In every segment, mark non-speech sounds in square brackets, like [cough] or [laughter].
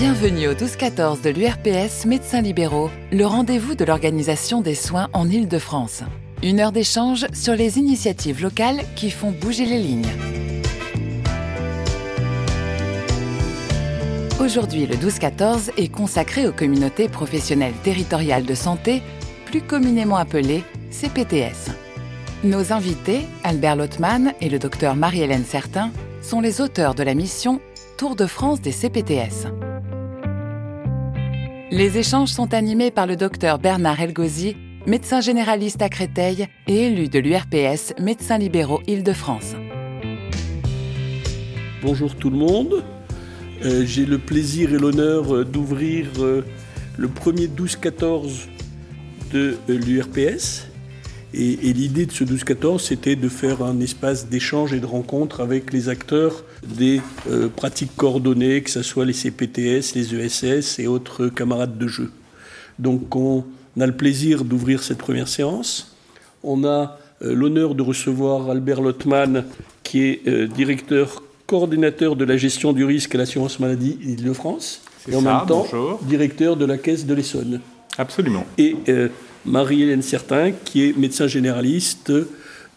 Bienvenue au 12-14 de l'URPS Médecins Libéraux, le rendez-vous de l'organisation des soins en Île-de-France. Une heure d'échange sur les initiatives locales qui font bouger les lignes. Aujourd'hui, le 12-14 est consacré aux communautés professionnelles territoriales de santé, plus communément appelées CPTS. Nos invités, Albert Lottmann et le docteur Marie-Hélène Certain, sont les auteurs de la mission Tour de France des CPTS. Les échanges sont animés par le docteur Bernard Elgozi, médecin généraliste à Créteil et élu de l'URPS Médecins libéraux Île-de-France. Bonjour tout le monde. Euh, j'ai le plaisir et l'honneur euh, d'ouvrir euh, le premier 12-14 de l'URPS. Et, l'idée de ce 12-14, c'était de faire un espace d'échange et de rencontre avec les acteurs des pratiques coordonnées, que ce soit les CPTS, les ESS et autres camarades de jeu. Donc on a le plaisir d'ouvrir cette première séance. On a l'honneur de recevoir Albert Lottmann, qui est directeur coordinateur de la gestion du risque à l'assurance maladie Île-de-France, et en même temps directeur de la Caisse de l'Essonne. Absolument. Et euh, Marie-Hélène Certain, qui est médecin généraliste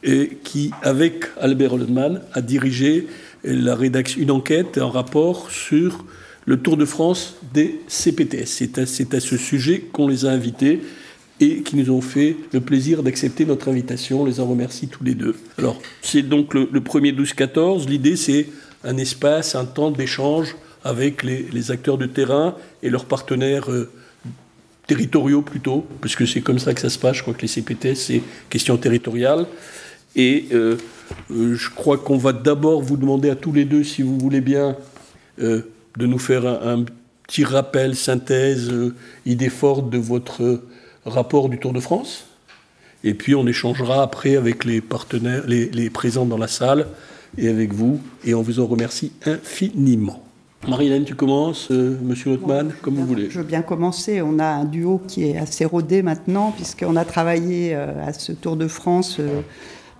et qui, avec Albert Hollmann, a dirigé la rédaction, une enquête, un rapport sur le Tour de France des CPTS. C'est à, ce sujet qu'on les a invités et qui nous ont fait le plaisir d'accepter notre invitation. On les en remercie tous les deux. Alors, c'est donc le, premier 12-14. L'idée, c'est un espace, un temps d'échange avec les, acteurs de terrain et leurs partenaires euh, territoriaux plutôt, puisque c'est comme ça que ça se passe. Je crois que les CPT, c'est question territoriale. Et euh, euh, je crois qu'on va d'abord vous demander à tous les deux, si vous voulez bien, de nous faire un, petit rappel, synthèse, idée forte de votre rapport du Tour de France. Et puis on échangera après avec les partenaires, les présents dans la salle, et avec vous, et on vous en remercie infiniment. Marie-Hélène, tu commences, euh, Monsieur Hotman, comme vous voulez. Je veux bien commencer. On a un duo qui est assez rodé maintenant, puisqu'on a travaillé euh, à ce Tour de France euh,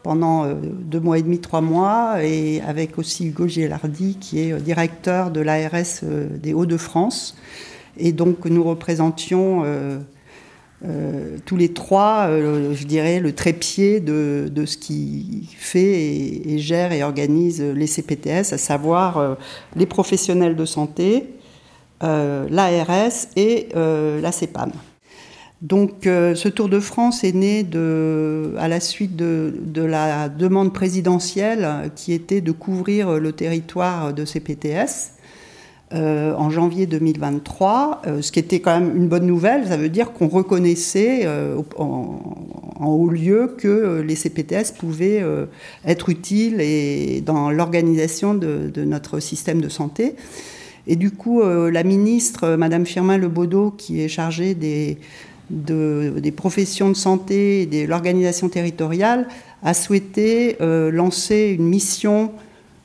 pendant deux mois et demi, trois mois, et avec aussi Hugo Gilardi, qui est directeur de l'ARS des Hauts-de-France. Et donc, nous représentions euh, tous les trois, euh, je dirais, le trépied de, ce qui fait et, gère et organise les CPTS, à savoir euh, les professionnels de santé, l'ARS et la CEPAM. Donc ce Tour de France est né à la suite de, la demande présidentielle qui était de couvrir le territoire de CPTS euh, en janvier 2023, euh, ce qui était quand même une bonne nouvelle. Ça veut dire qu'on reconnaissait euh, en, haut lieu que les CPTS pouvaient être utiles et dans l'organisation de, notre système de santé. Et du coup, la ministre, Madame Firmin Lebaudot, qui est chargée des, des professions de santé et de l'organisation territoriale, a souhaité lancer une mission.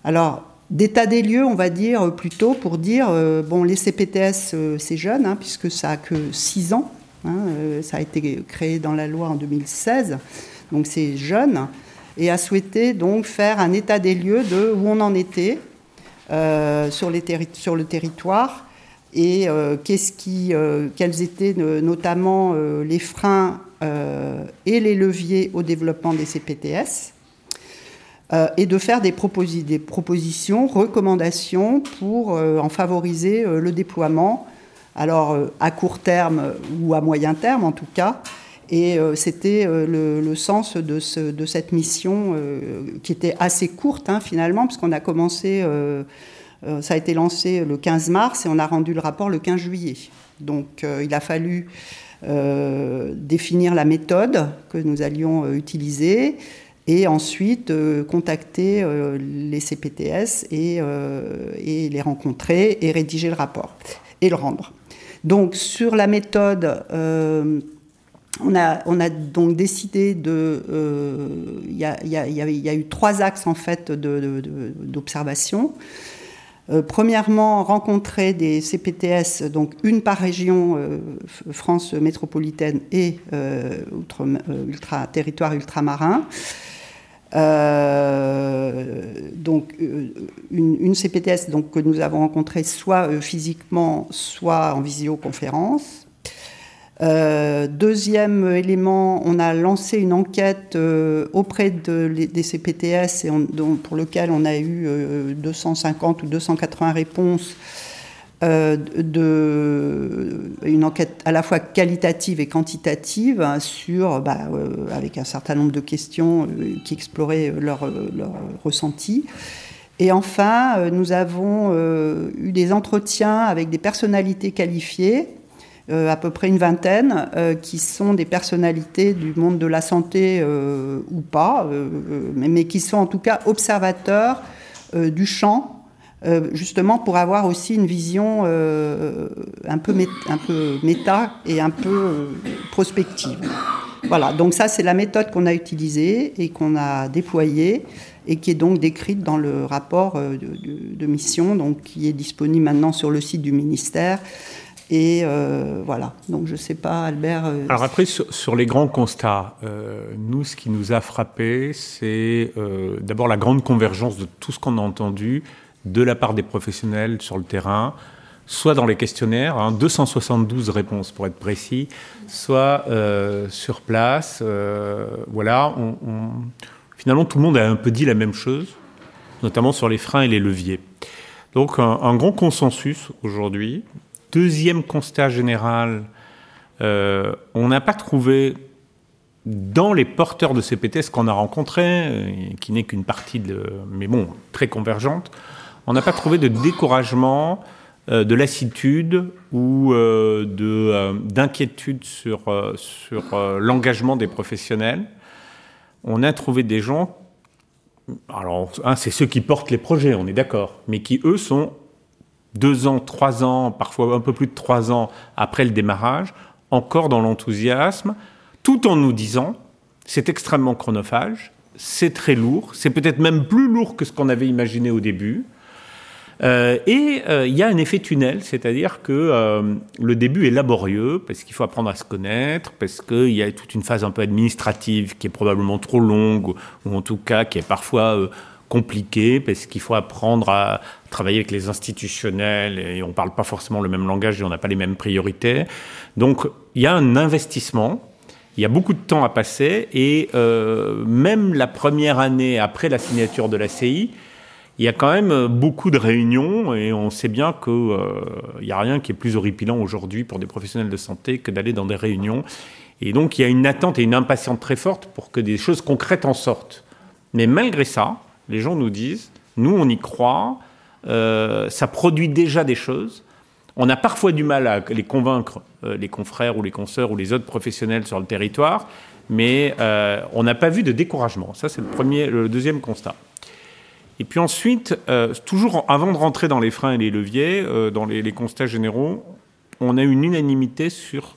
Alors, d'état des lieux, on va dire plutôt, pour dire, euh, bon, les CPTS, euh, c'est jeune, hein, puisque ça a que 6 ans, hein, euh, ça a été créé dans la loi en 2016, donc c'est jeune, et a souhaité donc faire un état des lieux de où on en était sur, sur, le territoire, et qu'est-ce qui, quels étaient notamment les freins et les leviers au développement des CPTS. Euh, et de faire des, des, propositions, recommandations pour euh, en favoriser euh, le déploiement, alors à court terme ou à moyen terme en tout cas. Et c'était le, sens de, cette mission qui était assez courte hein, finalement, puisqu'on a commencé, ça a été lancé le 15 mars et on a rendu le rapport le 15 juillet. Donc il a fallu définir la méthode que nous allions utiliser, et ensuite euh, contacter euh, les CPTS euh, et, les rencontrer et rédiger le rapport et le rendre. Donc sur la méthode, on a, on, a, donc décidé de... Il y, a, eu trois axes en fait d'observation. premièrement, rencontrer des CPTS, donc une par région, France métropolitaine et ultra, territoire ultramarin. Euh, donc une, CPTS donc, que nous avons rencontrée soit physiquement, soit en visioconférence. Euh, deuxième élément, on a lancé une enquête euh, auprès de, des CPTS et pour lequel on a eu 250 euh, ou 280 réponses. De, une enquête à la fois qualitative et quantitative sur, bah, avec un certain nombre de questions qui exploraient leur, leur ressenti. Et enfin, nous avons eu des entretiens avec des personnalités qualifiées euh, à peu près une vingtaine, euh, qui sont des personnalités du monde de la santé euh, ou pas, mais, qui sont en tout cas observateurs du champ, justement pour avoir aussi une vision un, peu un peu méta et un peu prospective. Voilà, donc ça c'est la méthode qu'on a utilisée et qu'on a déployée et qui est donc décrite dans le rapport de, mission, donc qui est disponible maintenant sur le site du ministère et euh, voilà, donc je ne sais pas, Albert. Euh, Alors après, sur, les grands constats, euh, nous, ce qui nous a frappé, c'est d'abord la grande convergence de tout ce qu'on a entendu de la part des professionnels sur le terrain, soit dans les questionnaires, 272 hein, réponses pour être précis, soit sur place. voilà, finalement, tout le monde a un peu dit la même chose, notamment sur les freins et les leviers. Donc un, grand consensus aujourd'hui, Deuxième constat général, euh, on n'a pas trouvé dans les porteurs de CPTS qu'on a rencontrés, euh, qui n'est qu'une partie, de, mais bon, très convergente, on n'a pas trouvé de découragement, euh, de lassitude ou d'inquiétude sur, sur l'engagement des professionnels. On a trouvé des gens, alors c'est ceux qui portent les projets, on est d'accord, mais qui eux sont deux ans, trois ans, parfois un peu plus de trois ans après le démarrage, encore dans l'enthousiasme, tout en nous disant c'est extrêmement chronophage, c'est très lourd, c'est peut-être même plus lourd que ce qu'on avait imaginé au début. Euh, et euh, il y a un effet tunnel, c'est-à-dire que euh, le début est laborieux parce qu'il faut apprendre à se connaître, parce qu'il y a toute une phase un peu administrative qui est probablement trop longue, ou en tout cas qui est parfois compliqué parce qu'il faut apprendre à travailler avec les institutionnels et on ne parle pas forcément le même langage et on n'a pas les mêmes priorités. Donc il y a un investissement, il y a beaucoup de temps à passer et même la première année après la signature de la CI, il y a quand même beaucoup de réunions et on sait bien qu'il euh, n'y a rien qui est plus horripilant aujourd'hui pour des professionnels de santé que d'aller dans des réunions. Et donc il y a une attente et une impatience très forte pour que des choses concrètes en sortent. Mais malgré ça, les gens nous disent, nous on y croit, euh, ça produit déjà des choses. On a parfois du mal à les convaincre, euh, les confrères ou les consoeurs ou les autres professionnels sur le territoire, mais euh, on n'a pas vu de découragement. Ça, c'est le, le deuxième constat. Et puis ensuite, toujours avant de rentrer dans les freins et les leviers, dans les, constats généraux, on a une unanimité sur,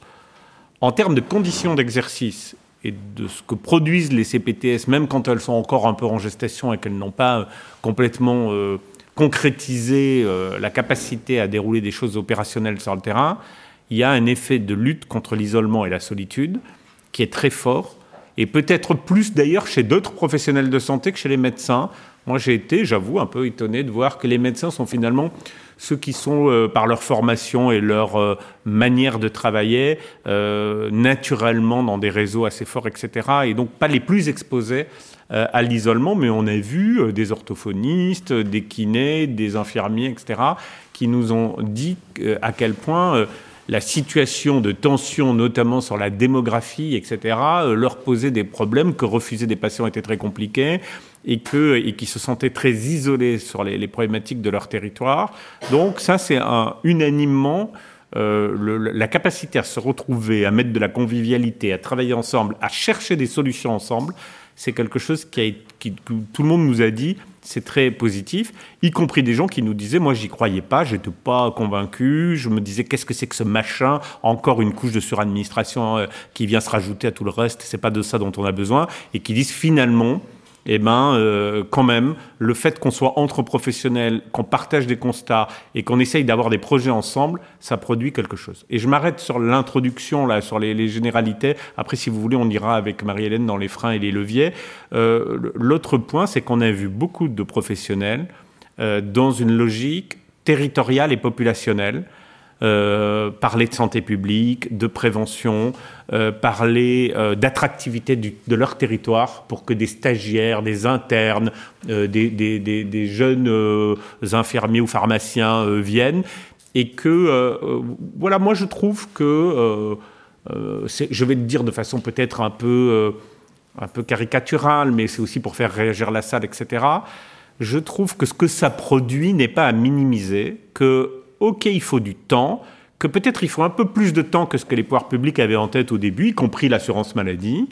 en termes de conditions d'exercice et de ce que produisent les CPTS, même quand elles sont encore un peu en gestation et qu'elles n'ont pas euh, complètement euh, concrétisé euh, la capacité à dérouler des choses opérationnelles sur le terrain, il y a un effet de lutte contre l'isolement et la solitude qui est très fort, et peut-être plus d'ailleurs chez d'autres professionnels de santé que chez les médecins. Moi j'ai été, j'avoue, un peu étonné de voir que les médecins sont finalement ceux qui sont, euh, par leur formation et leur euh, manière de travailler, euh, naturellement dans des réseaux assez forts, etc., et donc pas les plus exposés à l'isolement, mais on a vu des orthophonistes, des kinés, des infirmiers, etc., qui nous ont dit à quel point la situation de tension, notamment sur la démographie, etc., leur posait des problèmes, que refuser des patients était très compliqué, et, qui se sentaient très isolés sur les, problématiques de leur territoire. Donc ça, c'est un, unanimement euh, la capacité à se retrouver, à mettre de la convivialité, à travailler ensemble, à chercher des solutions ensemble, c'est quelque chose qui que tout le monde nous a dit, c'est très positif, y compris des gens qui nous disaient, moi j'y croyais pas, j'étais pas convaincu, je me disais qu'est-ce que c'est que ce machin, encore une couche de suradministration euh, qui vient se rajouter à tout le reste, c'est pas de ça dont on a besoin, et qui disent finalement, eh ben, euh, quand même, le fait qu'on soit entre professionnels, qu'on partage des constats et qu'on essaye d'avoir des projets ensemble, ça produit quelque chose. Et je m'arrête sur l'introduction, là, sur les, généralités. Après, si vous voulez, on ira avec Marie-Hélène dans les freins et les leviers. Euh, l'autre point, c'est qu'on a vu beaucoup de professionnels euh, dans une logique territoriale et populationnelle euh, parler de santé publique, de prévention, euh, parler euh, d'attractivité de leur territoire pour que des stagiaires, des internes, des, jeunes infirmiers ou pharmaciens viennent. Et que, voilà, moi je trouve que, je vais le dire de façon peut-être un peu, un peu caricaturale, mais c'est aussi pour faire réagir la salle, etc. Je trouve que ce que ça produit n'est pas à minimiser, que OK, il faut du temps, que peut-être il faut un peu plus de temps que ce que les pouvoirs publics avaient en tête au début, y compris l'assurance maladie,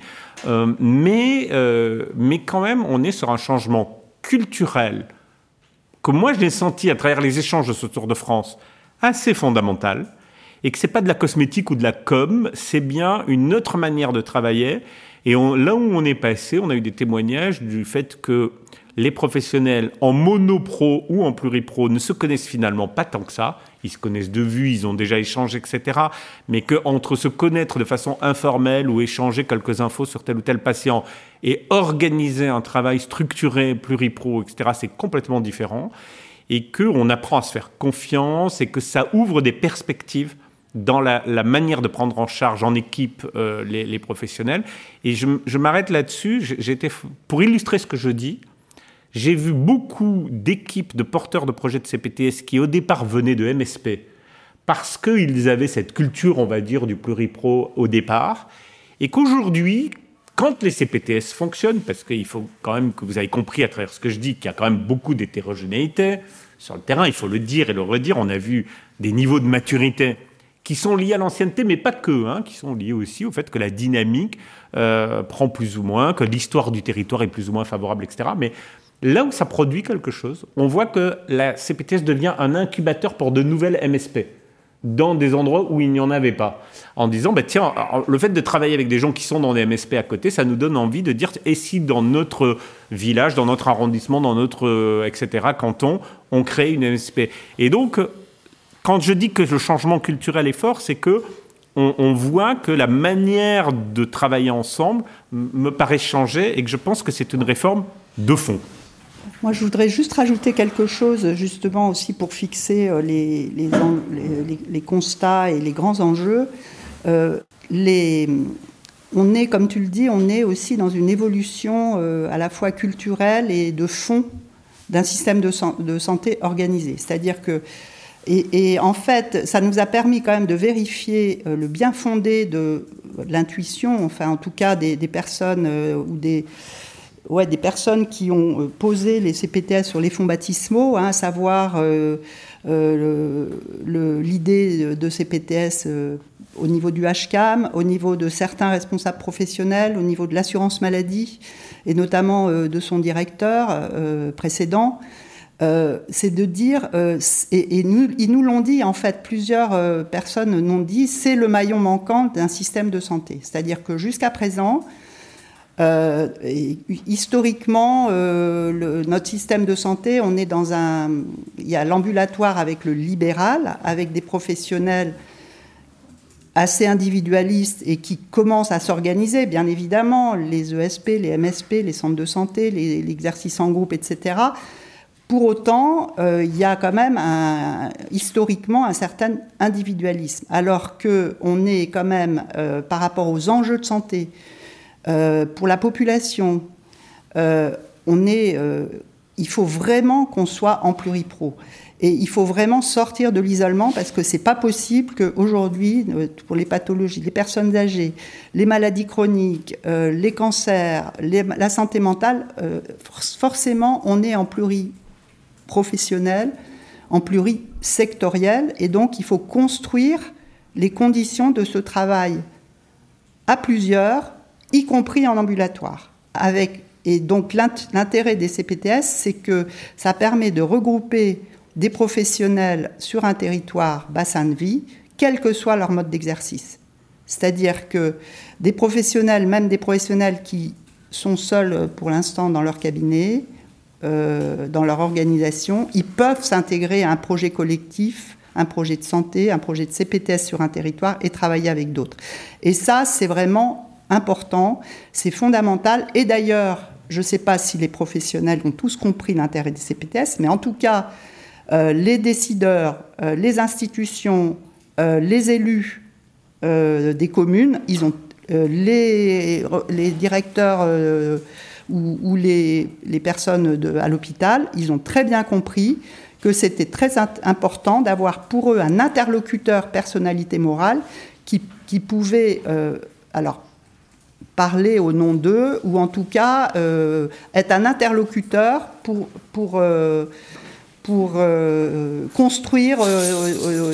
euh, mais, euh, mais quand même, on est sur un changement culturel que moi je l'ai senti à travers les échanges de ce Tour de France assez fondamental, et que c'est pas de la cosmétique ou de la com, c'est bien une autre manière de travailler. Et là où on est passé, on a eu des témoignages du fait que les professionnels en monopro ou en pluripro ne se connaissent finalement pas tant que ça. Ils se connaissent de vue, ils ont déjà échangé, etc. Mais qu'entre se connaître de façon informelle ou échanger quelques infos sur tel ou tel patient et organiser un travail structuré, pluripro, etc., c'est complètement différent. Et qu'on apprend à se faire confiance et que ça ouvre des perspectives dans la, manière de prendre en charge en équipe euh, les, professionnels. Et je, je m'arrête là-dessus. J'étais pour illustrer ce que je dis. J'ai vu beaucoup d'équipes de porteurs de projets de CPTS qui au départ venaient de MSP parce qu'ils avaient cette culture, on va dire, du pluripro au départ, et qu'aujourd'hui, quand les CPTS fonctionnent, parce qu'il faut quand même que vous ayez compris à travers ce que je dis qu'il y a quand même beaucoup d'hétérogénéité sur le terrain, il faut le dire et le redire, on a vu des niveaux de maturité qui sont liés à l'ancienneté, mais pas que, hein, qui sont liés aussi au fait que la dynamique euh, prend plus ou moins, que l'histoire du territoire est plus ou moins favorable, etc. Mais Là où ça produit quelque chose, on voit que la CPTS devient un incubateur pour de nouvelles MSP dans des endroits où il n'y en avait pas. En disant, bah, tiens, le fait de travailler avec des gens qui sont dans des MSP à côté, ça nous donne envie de dire, et si dans notre village, dans notre arrondissement, dans notre, euh, etc., canton, on crée une MSP. Et donc, quand je dis que le changement culturel est fort, c'est que on, voit que la manière de travailler ensemble me paraît changer et que je pense que c'est une réforme de fond. Moi, je voudrais juste rajouter quelque chose, justement aussi pour fixer euh, les, constats et les grands enjeux. Euh, on est, comme tu le dis, on est aussi dans une évolution euh, à la fois culturelle et de fond d'un système de, santé organisé. C'est-à-dire que, et, en fait, ça nous a permis quand même de vérifier le bien fondé de, l'intuition, enfin en tout cas des personnes ou des ouais, des personnes qui ont euh, posé les CPTS sur les fonds baptismaux, hein, à savoir euh, euh, l'idée de CPTS au niveau du HCAM, au niveau de certains responsables professionnels, au niveau de l'assurance maladie, et notamment de son directeur précédent. c'est de dire, et, ils nous l'ont dit en fait, plusieurs personnes l'ont dit, c'est le maillon manquant d'un système de santé. C'est-à-dire que jusqu'à présent, euh, historiquement, euh, notre système de santé, on est dans un. Il y a l'ambulatoire avec le libéral, avec des professionnels assez individualistes et qui commencent à s'organiser, bien évidemment, les ESP, les MSP, les centres de santé, l'exercice en groupe, etc. Pour autant, euh, il y a quand même historiquement un certain individualisme, alors qu'on est quand même, par rapport aux enjeux de santé, euh, pour la population, euh, on est, euh, il faut vraiment qu'on soit en pluripro. Et il faut vraiment sortir de l'isolement parce que c'est pas possible qu'aujourd'hui, pour les pathologies, les personnes âgées, les maladies chroniques, les cancers, la santé mentale, forcément, on est en pluriprofessionnel, en plurisectoriel, et donc il faut construire les conditions de ce travail à plusieurs y compris en ambulatoire. Avec, et donc l'intérêt des CPTS, c'est que ça permet de regrouper des professionnels sur un territoire bassin de vie, quel que soit leur mode d'exercice. C'est-à-dire que des professionnels, même des professionnels qui sont seuls pour l'instant dans leur cabinet, euh, dans leur organisation, ils peuvent s'intégrer à un projet collectif, un projet de santé, un projet de CPTS sur un territoire et travailler avec d'autres. Et ça, c'est vraiment important, c'est fondamental. Et d'ailleurs, je ne sais pas si les professionnels ont tous compris l'intérêt des CPTS, mais en tout cas, euh, les décideurs, euh, les institutions, les élus des communes, ils ont les, directeurs ou, les, personnes à l'hôpital, ils ont très bien compris que c'était très important d'avoir pour eux un interlocuteur personnalité morale qui, pouvait euh, alors parler au nom d'eux ou en tout cas euh, être un interlocuteur pour, euh, construire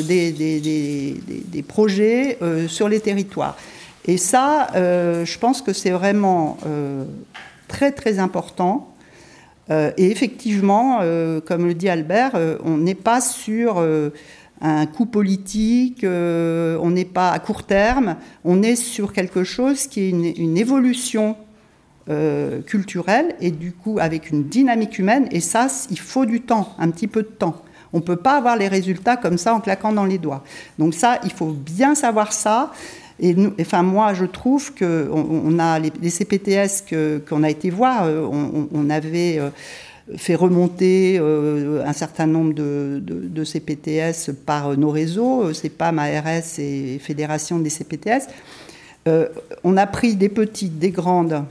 des, projets sur les territoires. Et ça, je pense que c'est vraiment très très important. Euh, et effectivement, euh, comme le dit Albert, euh, on n'est pas sur un coup politique, on n'est pas à court terme, on est sur quelque chose qui est une, évolution culturelle et du coup avec une dynamique humaine. Et ça, il faut du temps, un petit peu de temps. On ne peut pas avoir les résultats comme ça en claquant dans les doigts. Donc ça, il faut bien savoir ça. Et enfin, moi, je trouve qu'on on a les, CPTS qu'on a été voir, euh, on, avait euh, fait remonter euh, un certain nombre de, CPTS par nos réseaux, c'est pas ARS et Fédération des CPTS. on a pris des petites, des grandes,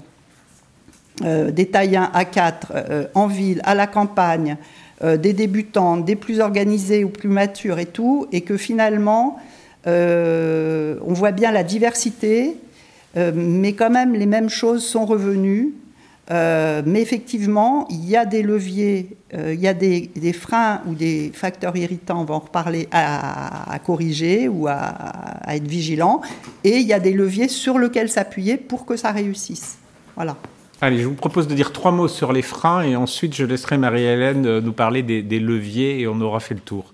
des tailles 1 à 4, en ville, à la campagne, des débutants, des plus organisés ou plus matures et tout, et que finalement, euh, on voit bien la diversité, euh, mais quand même les mêmes choses sont revenues. Euh, mais effectivement, il y a des leviers, il y a des, freins ou des facteurs irritants, on va en reparler, à, corriger ou à, être vigilant. Et il y a des leviers sur lesquels s'appuyer pour que ça réussisse. Voilà. Allez, je vous propose de dire trois mots sur les freins et ensuite je laisserai Marie-Hélène nous parler des leviers et on aura fait le tour.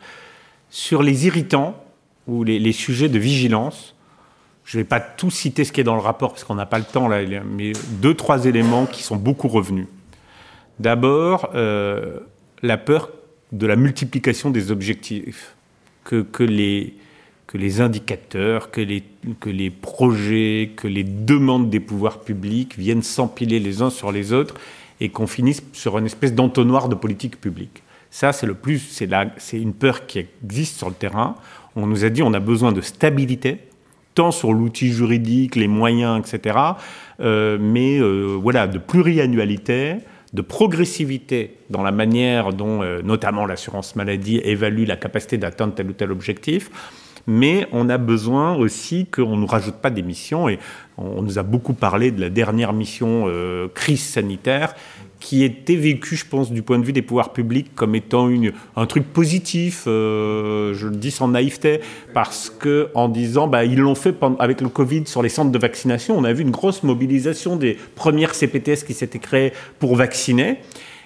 Sur les irritants, ou les, sujets de vigilance. Je ne vais pas tout citer ce qui est dans le rapport parce qu'on n'a pas le temps là, mais deux, trois éléments qui sont beaucoup revenus. D'abord, euh, la peur de la multiplication des objectifs, que, que, les, que les indicateurs, que les, que les projets, que les demandes des pouvoirs publics viennent s'empiler les uns sur les autres et qu'on finisse sur une espèce d'entonnoir de politique publique. Ça, c'est le plus, c'est une peur qui existe sur le terrain. On nous a dit on a besoin de stabilité, tant sur l'outil juridique, les moyens, etc., euh, mais euh, voilà, de pluriannualité, de progressivité dans la manière dont, euh, notamment l'assurance maladie, évalue la capacité d'atteindre tel ou tel objectif. Mais on a besoin aussi qu'on ne nous rajoute pas des missions. Et on nous a beaucoup parlé de la dernière mission crise sanitaire qui était vécu, je pense, du point de vue des pouvoirs publics comme étant un truc positif, euh, je le dis sans naïveté, parce que en disant, bah, ils l'ont fait avec le Covid sur les centres de vaccination, on a vu une grosse mobilisation des premières CPTS qui s'étaient créées pour vacciner.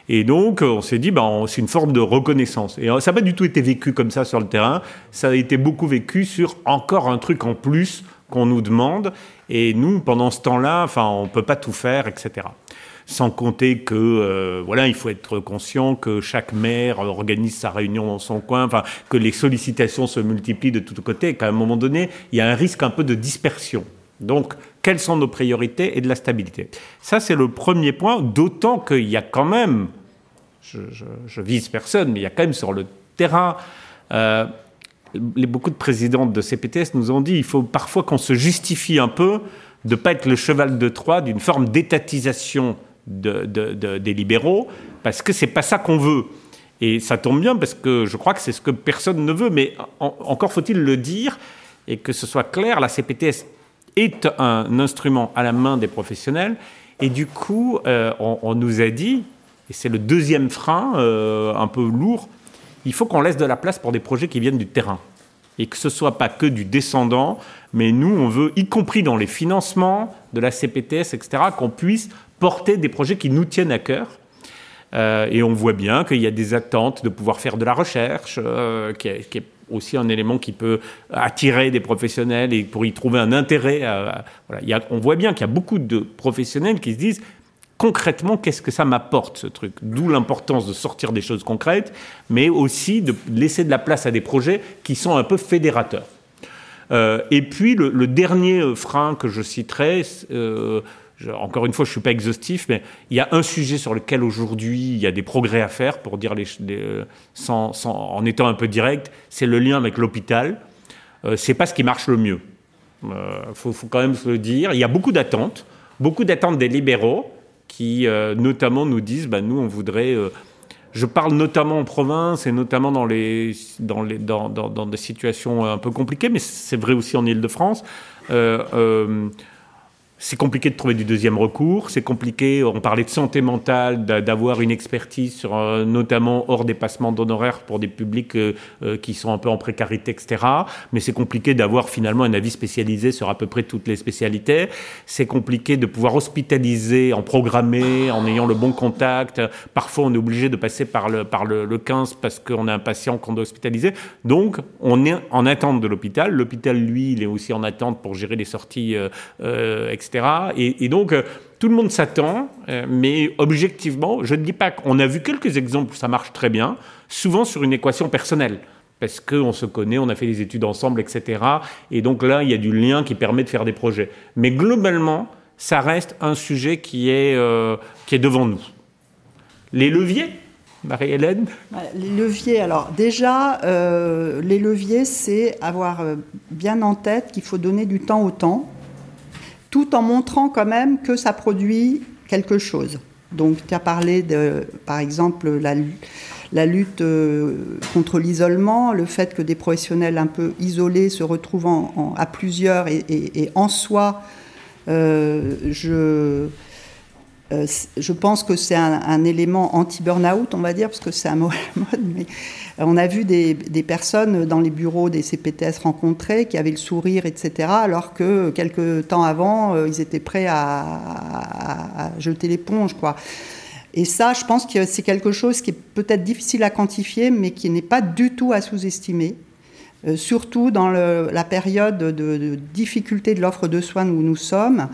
Et donc, on s'est dit, bah, c'est une forme de reconnaissance. Et ça n'a pas du tout été vécu comme ça sur le terrain. Ça a été beaucoup vécu sur encore un truc en plus qu'on nous demande. Et nous, pendant ce temps-là, enfin, on peut pas tout faire, etc sans compter que euh, voilà, il faut être conscient que chaque maire organise sa réunion dans son coin, enfin que les sollicitations se multiplient de tous côtés, qu'à un moment donné, il y a un risque un peu de dispersion. Donc, quelles sont nos priorités et de la stabilité? Ça, c'est le premier point, d'autant qu'il y a quand même, je, je, vise personne, mais il y a quand même sur le terrain, euh, les, beaucoup de présidents de CPTS nous ont dit, il faut parfois qu'on se justifie un peu de ne pas être le cheval de Troie d'une forme d'étatisation de, des libéraux, parce que c'est pas ça qu'on veut. Et ça tombe bien parce que je crois que c'est ce que personne ne veut, mais encore faut-il le dire et que ce soit clair, la CPTS est un instrument à la main des professionnels, et du coup, euh, on, nous a dit, et c'est le deuxième frein euh, un peu lourd, il faut qu'on laisse de la place pour des projets qui viennent du terrain et que ce soit pas que du descendant, mais nous, on veut, y compris dans les financements de la CPTS, etc., qu'on puisse porter des projets qui nous tiennent à cœur. Euh, et on voit bien qu'il y a des attentes de pouvoir faire de la recherche, euh, qui, est, aussi un élément qui peut attirer des professionnels et pour y trouver un intérêt. voilà. on voit bien qu'il y a beaucoup de professionnels qui se disent concrètement, qu'est-ce que ça m'apporte, ce truc? D'où l'importance de sortir des choses concrètes, mais aussi de laisser de la place à des projets qui sont un peu fédérateurs. Euh, et puis, le, dernier frein que je citerai, euh, encore une fois, je ne suis pas exhaustif, mais il y a un sujet sur lequel aujourd'hui il y a des progrès à faire, pour dire les, sans, en étant un peu direct, c'est le lien avec l'hôpital. Euh, c'est pas ce qui marche le mieux. Il faut, faut, quand même se le dire. Il y a beaucoup d'attentes, beaucoup d'attentes des libéraux qui, euh, notamment, nous disent bah, nous, on voudrait. Euh, je parle notamment en province et notamment dans, les, dans, les, dans, dans, dans des situations un peu compliquées, mais c'est vrai aussi en Ile-de-France. C'est compliqué de trouver du deuxième recours, c'est compliqué, on parlait de santé mentale, d'avoir une expertise sur euh, notamment hors dépassement d'honoraires pour des publics euh, euh, qui sont un peu en précarité, etc. Mais c'est compliqué d'avoir finalement un avis spécialisé sur à peu près toutes les spécialités. C'est compliqué de pouvoir hospitaliser en programmé, en ayant le bon contact. Parfois, on est obligé de passer par le 15 parce qu'on a un patient qu'on doit hospitaliser. Donc, on est en attente de l'hôpital. L'hôpital, lui, il est aussi en attente pour gérer les sorties, etc. Et, donc, euh, tout le monde s'attend, euh, mais objectivement, je ne dis pas qu'on a vu quelques exemples où ça marche très bien, souvent sur une équation personnelle parce qu'on se connaît, on a fait des études ensemble, etc. Et donc là, il y a du lien qui permet de faire des projets. Mais globalement, ça reste un sujet qui est, euh, qui est devant nous. Les leviers Marie-Hélène? Les leviers, alors déjà, les leviers, c'est avoir bien en tête qu'il faut donner du temps au temps tout en montrant quand même que ça produit quelque chose. Donc, tu as parlé de, par exemple, la, la lutte euh, contre l'isolement, le fait que des professionnels un peu isolés se retrouvent à plusieurs et, en soi, euh, je, euh, je pense que c'est un, élément anti-burnout, on va dire, parce que c'est un [laughs] mot à la mode, mais on a vu des, personnes dans les bureaux des CPTS rencontrés qui avaient le sourire, etc., alors que quelques temps avant, euh, ils étaient prêts à, jeter l'éponge, quoi. Et ça, je pense que c'est quelque chose qui est peut-être difficile à quantifier, mais qui n'est pas du tout à sous-estimer. Euh, surtout dans la période de, de difficulté de l'offre de soins où nous sommes,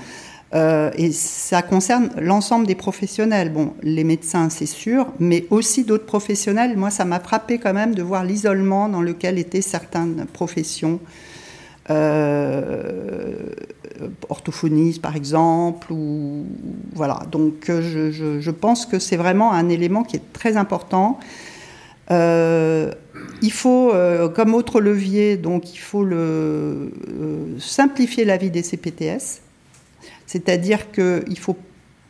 euh, et ça concerne l'ensemble des professionnels. Bon, les médecins, c'est sûr, mais aussi d'autres professionnels. Moi, ça m'a frappé quand même de voir l'isolement dans lequel étaient certaines professions. Euh, orthophonistes, par exemple, ou voilà. Donc, euh, je, je, pense que c'est vraiment un élément qui est très important. Euh, il faut, comme autre levier, donc il faut le, simplifier la vie des CPTS. C'est-à-dire qu'il ne faut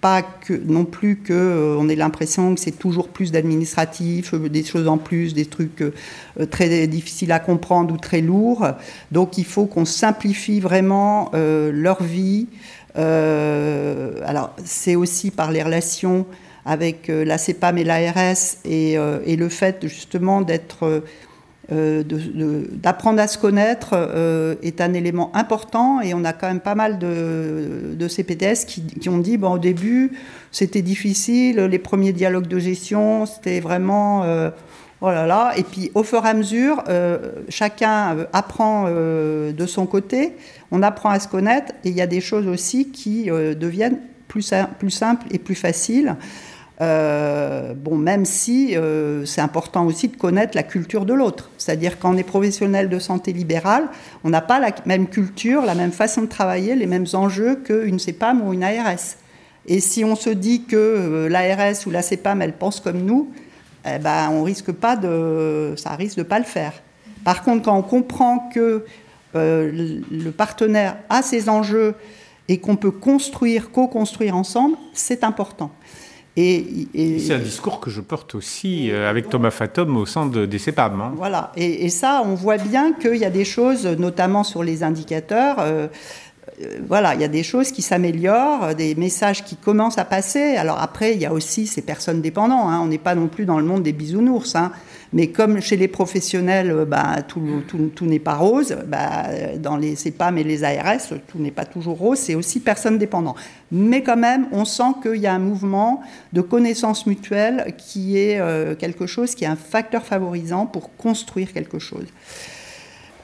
pas non plus qu'on euh, ait l'impression que c'est toujours plus d'administratif, euh, des choses en plus, des trucs euh, très difficiles à comprendre ou très lourds. Donc il faut qu'on simplifie vraiment leur vie. alors c'est aussi par les relations avec la CEPAM et l'ARS et, le fait justement d'être d'apprendre à se connaître euh, est un élément important et on a quand même pas mal de, de CPTS qui, qui, ont dit bon, au début c'était difficile, les premiers dialogues de gestion c'était vraiment euh, oh là et puis au fur et à mesure chacun apprend de son côté, on apprend à se connaître et il y a des choses aussi qui deviennent plus, plus simples et plus faciles. Euh, bon, même si euh, c'est important aussi de connaître la culture de l'autre. C'est-à-dire quand on est professionnel de santé libérale, on n'a pas la même culture, la même façon de travailler, les mêmes enjeux qu'une CEPAM ou une ARS. Et si on se dit que euh, l'ARS ou la CEPAM, elle pense comme nous, eh ben, on risque pas de, ça risque de pas le faire. Par contre, quand on comprend que le partenaire a ses enjeux et qu'on peut construire, co-construire ensemble, c'est important. Et, c'est un discours que je porte aussi euh, avec Thomas Fatom au sein de, des CEPAM. Hein. Voilà, et, ça, on voit bien qu'il y a des choses, notamment sur les indicateurs. Euh, voilà, il y a des choses qui s'améliorent, des messages qui commencent à passer. Alors après, il y a aussi ces personnes dépendantes. Hein. On n'est pas non plus dans le monde des bisounours. Hein. Mais comme chez les professionnels, euh, bah, tout, n'est pas rose, bah, dans les CEPAM et les ARS, tout n'est pas toujours rose, c'est aussi personne dépendant. Mais quand même, on sent qu'il y a un mouvement de connaissance mutuelle qui est euh, quelque chose, qui est un facteur favorisant pour construire quelque chose.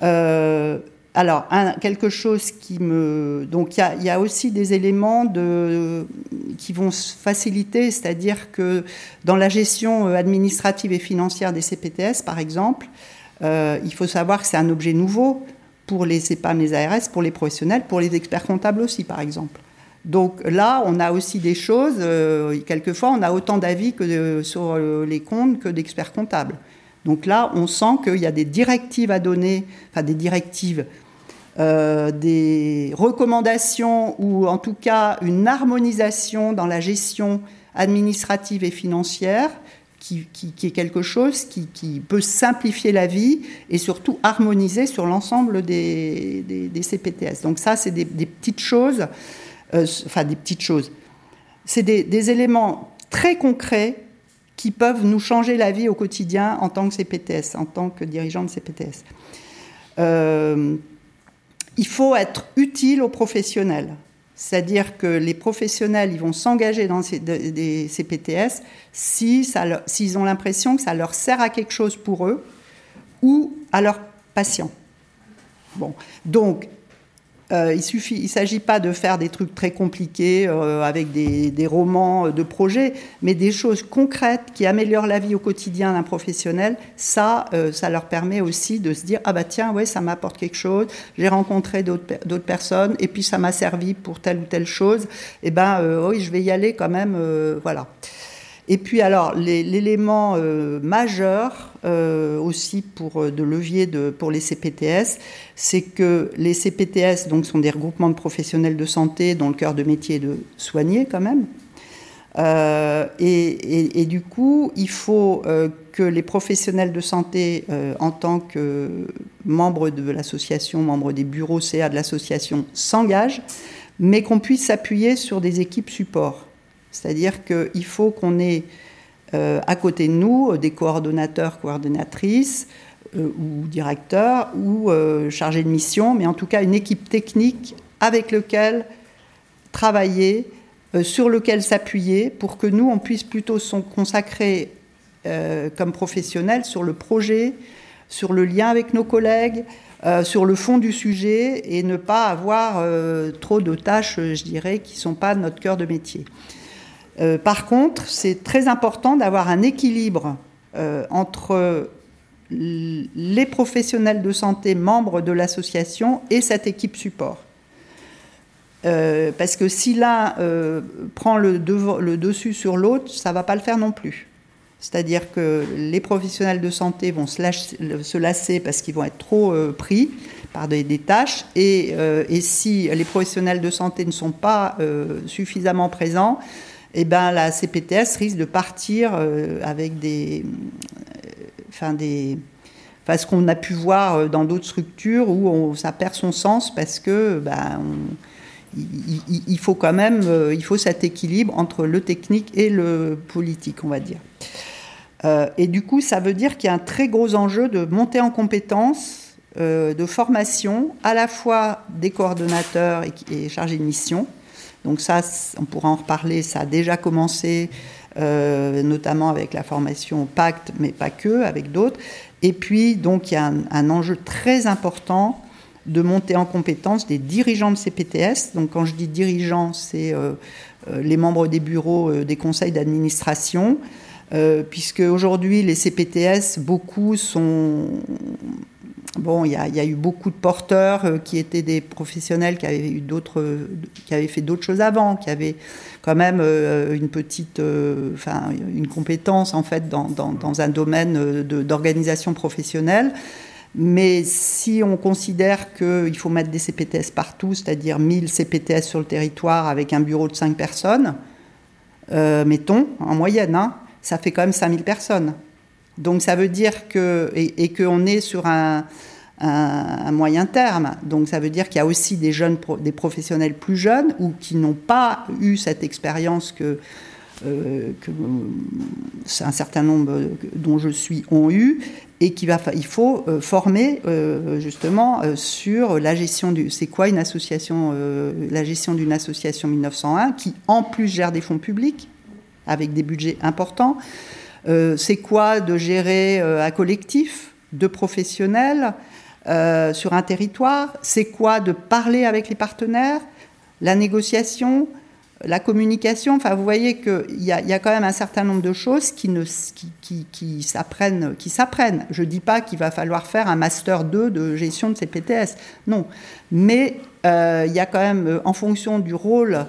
Euh, alors, quelque chose qui me. Donc, il y, a aussi des éléments qui vont faciliter, c'est-à-dire que dans la gestion administrative et financière des CPTS, par exemple, il faut savoir que c'est un objet nouveau pour les CEPAM, les ARS, pour les professionnels, pour les experts comptables aussi, par exemple. Donc là, on a aussi des choses, euh, quelquefois, on a autant d'avis que sur euh, les comptes que d'experts comptables. Donc là, on sent qu'il y a des directives à donner, enfin des directives, euh, des recommandations ou en tout cas une harmonisation dans la gestion administrative et financière qui, est quelque chose qui, peut simplifier la vie et surtout harmoniser sur l'ensemble des, CPTS. Donc ça, c'est des, petites choses, euh, enfin des petites choses. C'est des, éléments très concrets qui peuvent nous changer la vie au quotidien en tant que CPTS, en tant que dirigeant de CPTS. Euh, il faut être utile aux professionnels. C'est-à-dire que les professionnels, ils vont s'engager dans ces, des CPTS s'ils ont l'impression que ça leur sert à quelque chose pour eux ou à leurs patients. Bon, donc euh, il suffit, il s'agit pas de faire des trucs très compliqués euh, avec des, romans de projets, mais des choses concrètes qui améliorent la vie au quotidien d'un professionnel. Ça, euh, ça leur permet aussi de se dire ah bah tiens ouais ça m'apporte quelque chose. J'ai rencontré d'autres personnes et puis ça m'a servi pour telle ou telle chose. Et eh ben oui je vais y aller quand même. voilà. Et puis alors l'élément euh, majeur euh, aussi pour euh, de levier pour les CPTS, c'est que les CPTS donc sont des regroupements de professionnels de santé dont le cœur de métier est de soigner quand même. Et, et, du coup, il faut que les professionnels de santé, en tant que membres de l'association, membres des bureaux CA de l'association, s'engagent, mais qu'on puisse s'appuyer sur des équipes support. C'est-à-dire qu'il faut qu'on ait euh, à côté de nous des coordonnateurs, coordonnatrices euh, ou directeurs ou euh, chargés de mission, mais en tout cas une équipe technique avec laquelle travailler, sur lequel s'appuyer pour que nous, on puisse plutôt se consacrer comme professionnels sur le projet, sur le lien avec nos collègues, sur le fond du sujet et ne pas avoir trop de tâches, je dirais, qui ne sont pas notre cœur de métier. Euh, par contre, c'est très important d'avoir un équilibre euh, entre les professionnels de santé membres de l'association et cette équipe support. Euh, parce que si l'un prend le, dessus sur l'autre, ça ne va pas le faire non plus. C'est-à-dire que les professionnels de santé vont se, lasser parce qu'ils vont être trop pris par des, tâches, et, si les professionnels de santé ne sont pas suffisamment présents, eh ben, la CPTS risque de partir euh, avec des, enfin des, enfin, ce qu'on a pu voir euh, dans d'autres structures où on, ça perd son sens parce que ben, il, faut quand même, euh, il faut cet équilibre entre le technique et le politique, on va dire. et du coup, ça veut dire qu'il y a un très gros enjeu de montée en compétences, de formation, à la fois des coordonnateurs et, et chargés de mission, donc ça, on pourra en reparler, ça a déjà commencé, euh, notamment avec la formation Pacte, mais pas que, avec d'autres. Et puis, donc, il y a un, enjeu très important de monter en compétence des dirigeants de CPTS. Donc, quand je dis dirigeants, c'est euh, euh, les membres des bureaux des conseils d'administration, puisque aujourd'hui, les CPTS, beaucoup sont Bon, il y, a, eu beaucoup de porteurs euh, qui étaient des professionnels qui avaient eu d'autres, qui avaient fait d'autres choses avant, qui avaient quand même euh, une petite, euh, enfin une compétence en fait dans, un domaine d'organisation professionnelle. Mais si on considère qu'il faut mettre des CPTS partout, c'est-à-dire 1000 CPTS sur le territoire avec un bureau de 5 personnes, mettons, en moyenne, hein, ça fait quand même 5000 personnes. Donc ça veut dire que et, qu'on est sur un, moyen terme. Donc ça veut dire qu'il y a aussi des jeunes, des professionnels plus jeunes ou qui n'ont pas eu cette expérience que, euh, un certain nombre dont je suis ont eu et qu'il il faut euh, former euh, justement sur la gestion du c'est quoi une association la gestion d'une association 1901 qui en plus gère des fonds publics avec des budgets importants c'est quoi de gérer euh, un collectif de professionnels euh, sur un territoire? C'est quoi de parler avec les partenaires? La négociation la communication, enfin, vous voyez qu'il y, a, quand même un certain nombre de choses qui, ne, qui, qui, qui s'apprennent. Je ne dis pas qu'il va falloir faire un master 2 de gestion de ces PTS, non. Mais euh, il y a quand même, euh, en fonction du rôle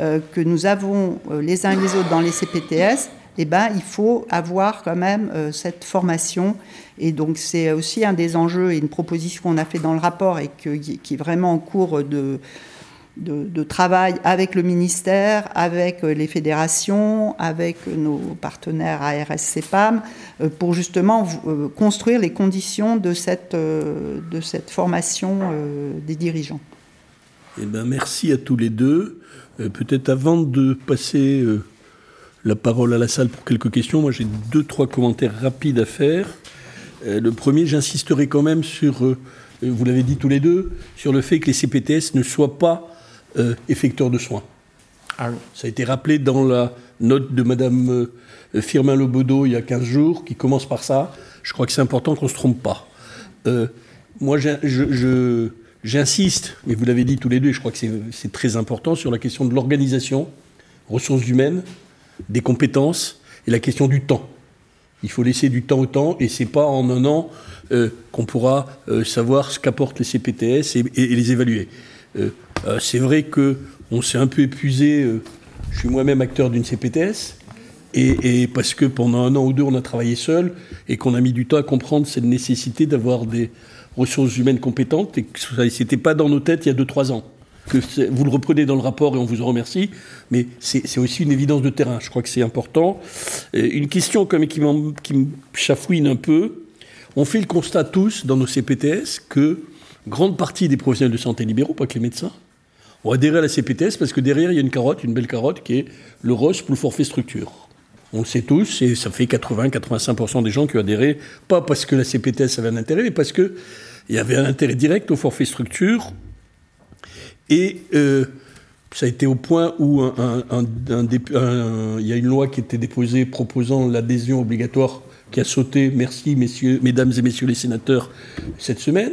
euh, que nous avons les uns et les autres dans les CPTS, eh ben, il faut avoir quand même cette formation. Et donc, c'est aussi un des enjeux et une proposition qu'on a fait dans le rapport et qui est vraiment en cours de travail avec le ministère, avec euh, les fédérations, avec nos partenaires ARS CEPAM, euh, pour justement euh, construire les conditions de cette, de cette formation des dirigeants. Eh ben, merci à tous les deux. Peut-être avant de passer la parole à la salle pour quelques questions, moi j'ai deux, trois commentaires rapides à faire. Le premier, j'insisterai quand même sur, vous l'avez dit tous les deux, sur le fait que les CPTS ne soient pas euh, effecteur de soins. Ah Ça a été rappelé dans la note de Madame euh, Firmin Lobodo il y a 15 jours, qui commence par ça. Je crois que c'est important qu'on ne se trompe pas. Euh, moi, j'insiste, mais vous l'avez dit tous les deux, et je crois que c'est très important, sur la question de l'organisation, ressources humaines, des compétences et la question du temps. Il faut laisser du temps au temps, et c'est pas en un an qu'on pourra savoir ce qu'apportent les CPTS et, les évaluer. Euh, euh, c'est vrai que on s'est un peu épuisé. Euh, je suis moi-même acteur d'une CPTS. Et, parce que pendant un an ou deux, on a travaillé seul et qu'on a mis du temps à comprendre cette nécessité d'avoir des ressources humaines compétentes et que ce n'était pas dans nos têtes il y a deux, trois ans. Que vous le reprenez dans le rapport et on vous en remercie, mais c'est aussi une évidence de terrain. Je crois que c'est important. une question qui me chafouine un peu. On fait le constat tous dans nos CPTS que grande partie des professionnels de santé libéraux, pas que les médecins, ont adhéré à la CPTS parce que derrière, il y a une carotte, une belle carotte, qui est le ROS pour le forfait structure. On le sait tous, et ça fait 80-85% des gens qui ont adhéré, pas parce que la CPTS avait un intérêt, mais parce qu'il y avait un intérêt direct au forfait structure. Et euh, ça a été au point où il y a une loi qui était déposée proposant l'adhésion obligatoire qui a sauté, merci messieurs, mesdames et messieurs les sénateurs, cette semaine.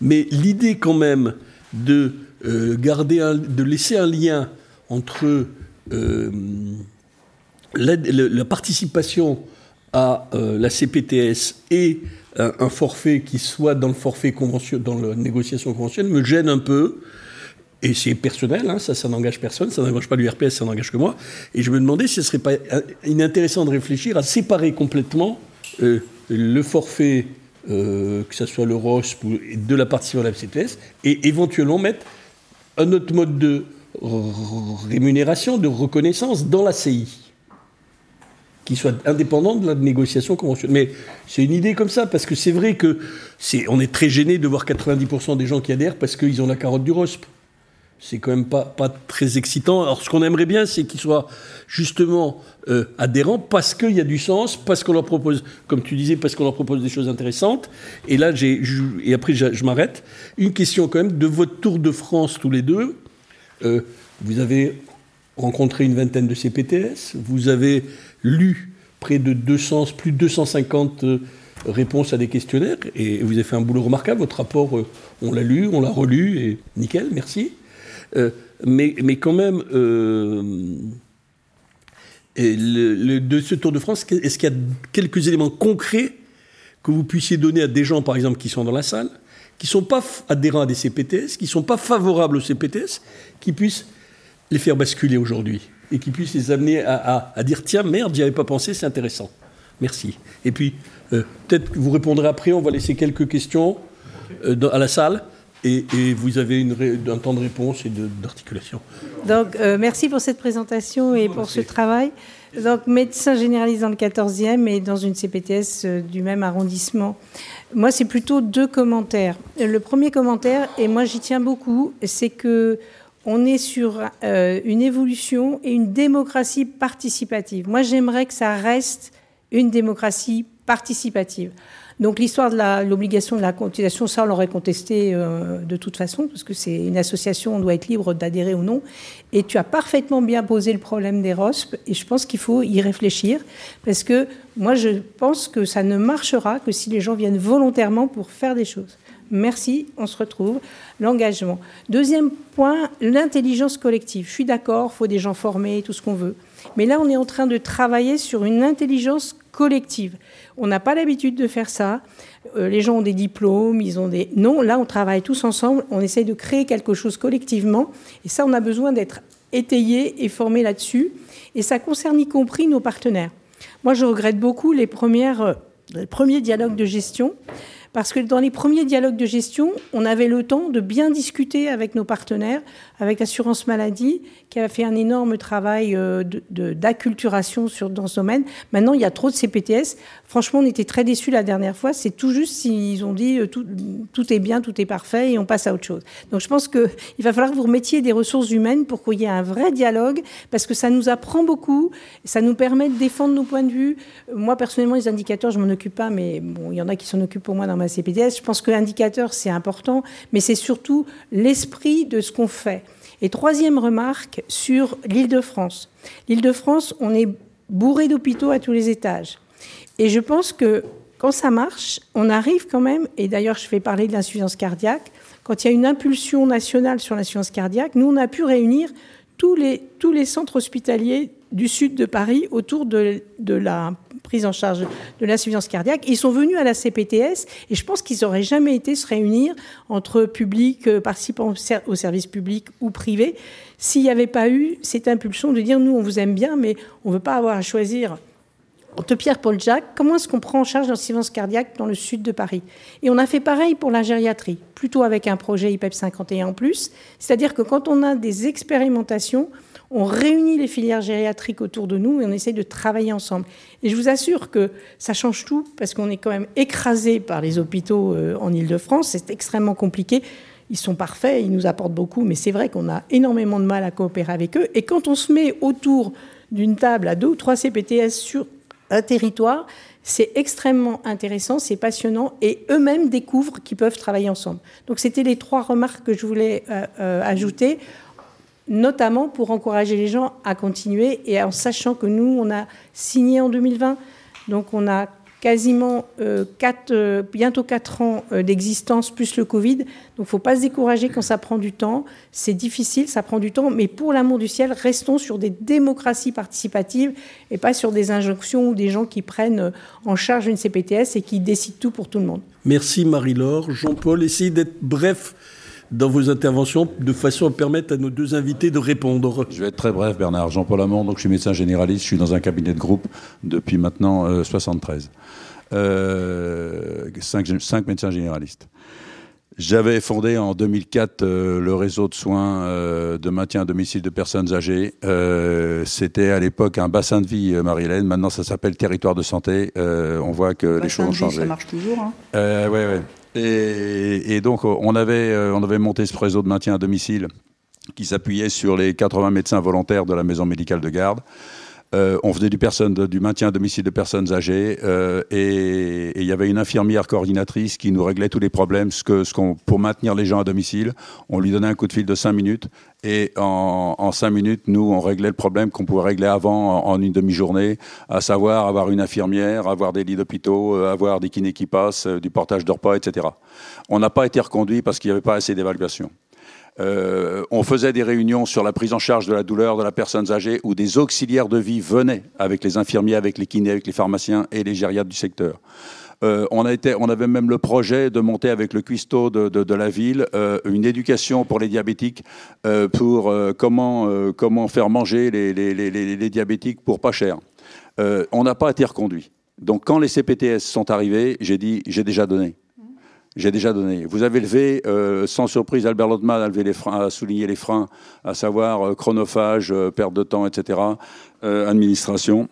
Mais l'idée quand même de euh, garder, de laisser un lien entre euh, la, participation à la CPTS et un, forfait qui soit dans le forfait conventionnel, dans la négociation conventionnelle me gêne un peu. Et c'est personnel, hein, ça, ça n'engage personne, ça n'engage pas l'URPS, ça n'engage que moi. Et je me demandais si ce serait pas inintéressant de réfléchir à séparer complètement le forfait euh, que ce soit le ROS de la participation à la CTS, et éventuellement mettre un autre mode de rémunération, de reconnaissance dans la CI, qui soit indépendant de la négociation conventionnelle. Mais c'est une idée comme ça, parce que c'est vrai que c'est, on est très gêné de voir 90% des gens qui adhèrent parce qu'ils ont la carotte du ROSP c'est quand même pas, pas très excitant. Alors, ce qu'on aimerait bien, c'est qu'ils soient justement euh, adhérents parce qu'il y a du sens, parce qu'on leur propose, comme tu disais, parce qu'on leur propose des choses intéressantes. Et là, j'ai, et après, je, m'arrête. Une question quand même de votre tour de France tous les deux. Euh, vous avez rencontré une vingtaine de CPTS, vous avez lu près de 200, plus de 250 euh, réponses à des questionnaires, et vous avez fait un boulot remarquable. Votre rapport, on l'a lu, on l'a relu, et nickel, merci. Euh, mais, mais, quand même, euh, de ce Tour de France, est-ce qu'il y a quelques éléments concrets que vous puissiez donner à des gens, par exemple, qui sont dans la salle, qui ne sont pas adhérents à des CPTS, qui ne sont pas favorables aux CPTS, qui puissent les faire basculer aujourd'hui et qui puissent les amener à, dire tiens, merde, j'y avais pas pensé, c'est intéressant. Merci. Et puis, euh, peut-être que vous répondrez après, on va laisser quelques questions à la salle. Et, vous avez une un temps de réponse et d'articulation. Donc, euh, merci pour cette présentation et pour ce travail. Donc, médecin généraliste dans le 14e et dans une CPTS euh, du même arrondissement. Moi, c'est plutôt deux commentaires. Le premier commentaire, et moi j'y tiens beaucoup, c'est que on est sur euh, une évolution et une démocratie participative. Moi, j'aimerais que ça reste une démocratie participative. Donc l'histoire de l'obligation de la cotisation, ça on l'aurait contesté euh, de toute façon, parce que c'est une association, on doit être libre d'adhérer ou non. Et tu as parfaitement bien posé le problème des ROSP, et je pense qu'il faut y réfléchir, parce que moi je pense que ça ne marchera que si les gens viennent volontairement pour faire des choses. Merci, on se retrouve. L'engagement. Deuxième point, l'intelligence collective. Je suis d'accord, il faut des gens formés, tout ce qu'on veut. Mais là, on est en train de travailler sur une intelligence collective. On n'a pas l'habitude de faire ça. Euh, les gens ont des diplômes, ils ont des... Non, là, on travaille tous ensemble, on essaye de créer quelque chose collectivement. Et ça, on a besoin d'être étayé et formé là-dessus. Et ça concerne y compris nos partenaires. Moi, je regrette beaucoup les, euh, les premiers dialogues de gestion parce que dans les premiers dialogues de gestion, on avait le temps de bien discuter avec nos partenaires, avec l'assurance maladie, qui a fait un énorme travail euh, d'acculturation dans ce domaine. Maintenant, il y a trop de CPTS. Franchement, on était très déçus la dernière fois. C'est tout juste s'ils ont dit euh, tout, est bien, tout est parfait et on passe à autre chose. Donc je pense qu'il va falloir que vous remettiez des ressources humaines pour qu'il y ait un vrai dialogue, parce que ça nous apprend beaucoup, ça nous permet de défendre nos points de vue. Moi, personnellement, les indicateurs, je m'en occupe pas, mais il y en a qui s'en occupent pour moi dans ma CPTS. Je pense que l'indicateur, c'est important, mais c'est surtout l'esprit de ce qu'on fait. Et troisième remarque sur l'Île-de-France. L'Île-de-France, on est bourré d'hôpitaux à tous les étages. Et je pense que quand ça marche, on arrive quand même, et d'ailleurs je vais parler de l'insuffisance cardiaque, quand il y a une impulsion nationale sur l'insuffisance cardiaque, nous on a pu réunir tous les, centres hospitaliers du sud de Paris autour de la prise en charge de l'insuffisance cardiaque. Ils sont venus à la CPTS et je pense qu'ils n'auraient jamais été se réunir entre publics, euh, participants au service public ou privé s'il n'y avait pas eu cette impulsion de dire nous on vous aime bien mais on ne veut pas avoir à choisir entre Pierre-Paul Jacques, comment est-ce qu'on prend en charge l'insuffisance cardiaque dans le sud de Paris? Et on a fait pareil pour la gériatrie, plutôt avec un projet IPEP 51 en plus. C'est-à-dire que quand on a des expérimentations, on réunit les filières gériatriques autour de nous et on essaye de travailler ensemble. Et je vous assure que ça change tout parce qu'on est quand même écrasé par les hôpitaux euh, en Ile-de-France. C'est extrêmement compliqué. Ils sont parfaits, ils nous apportent beaucoup, mais c'est vrai qu'on a énormément de mal à coopérer avec eux. Et quand on se met autour d'une table à deux ou trois CPTS sur un territoire, c'est extrêmement intéressant, c'est passionnant, et eux-mêmes découvrent qu'ils peuvent travailler ensemble. Donc c'était les trois remarques que je voulais euh, euh, ajouter notamment pour encourager les gens à continuer et en sachant que nous, on a signé en 2020, donc on a quasiment euh, euh, bientôt 4 ans euh, d'existence plus le Covid. Donc il ne faut pas se décourager quand ça prend du temps. C'est difficile, ça prend du temps, mais pour l'amour du ciel, restons sur des démocraties participatives et pas sur des injonctions ou des gens qui prennent en charge une CPTS et qui décident tout pour tout le monde. Merci Marie-Laure. Jean-Paul, essayez d'être bref dans vos interventions de façon à permettre à nos deux invités de répondre. Je vais être très bref, Bernard. Jean-Paul Amand, donc je suis médecin généraliste, je suis dans un cabinet de groupe depuis maintenant 73. Euh, euh, cinq, médecins généralistes. J'avais fondé en 2004 euh, le réseau de soins de maintien à domicile de personnes âgées. C'était à l'époque un bassin de vie, Marie-Hélène. Maintenant, ça s'appelle territoire de santé. on voit que les choses ont changé. Ça marche toujours. Hein. ouais, ouais. Et, donc, on avait, euh, on avait monté ce réseau de maintien à domicile qui s'appuyait sur les 80 médecins volontaires de la maison médicale de garde. Euh, on faisait du, maintien à domicile de personnes âgées euh, et il y avait une infirmière coordinatrice qui nous réglait tous les problèmes. Ce qu'on, pour maintenir les gens à domicile, on lui donnait un coup de fil de 5 minutes et en, en 5 minutes, nous, on réglait le problème qu'on pouvait régler avant en, une demi-journée, à savoir avoir une infirmière, avoir des lits d'hôpitaux, euh, avoir des kinés qui passent, du portage de repas, etc. On n'a pas été reconduit parce qu'il n'y avait pas assez d'évaluation. Euh, on faisait des réunions sur la prise en charge de la douleur de la personne âgée où des auxiliaires de vie venaient avec les infirmiers, avec les kinés, avec les pharmaciens et les gériatres du secteur. Euh, on, a été, on avait même le projet de monter avec le cuistot de, la ville euh, une éducation pour les diabétiques pour comment, comment faire manger les, les, diabétiques pour pas cher. on n'a pas été reconduit. Donc quand les CPTS sont arrivés, j'ai dit j'ai déjà donné. J'ai déjà donné. Vous avez levé, euh, sans surprise, Albert Lotman a, levé les freins, a souligné les freins, à savoir euh, chronophage, euh, perte de temps, etc., administration.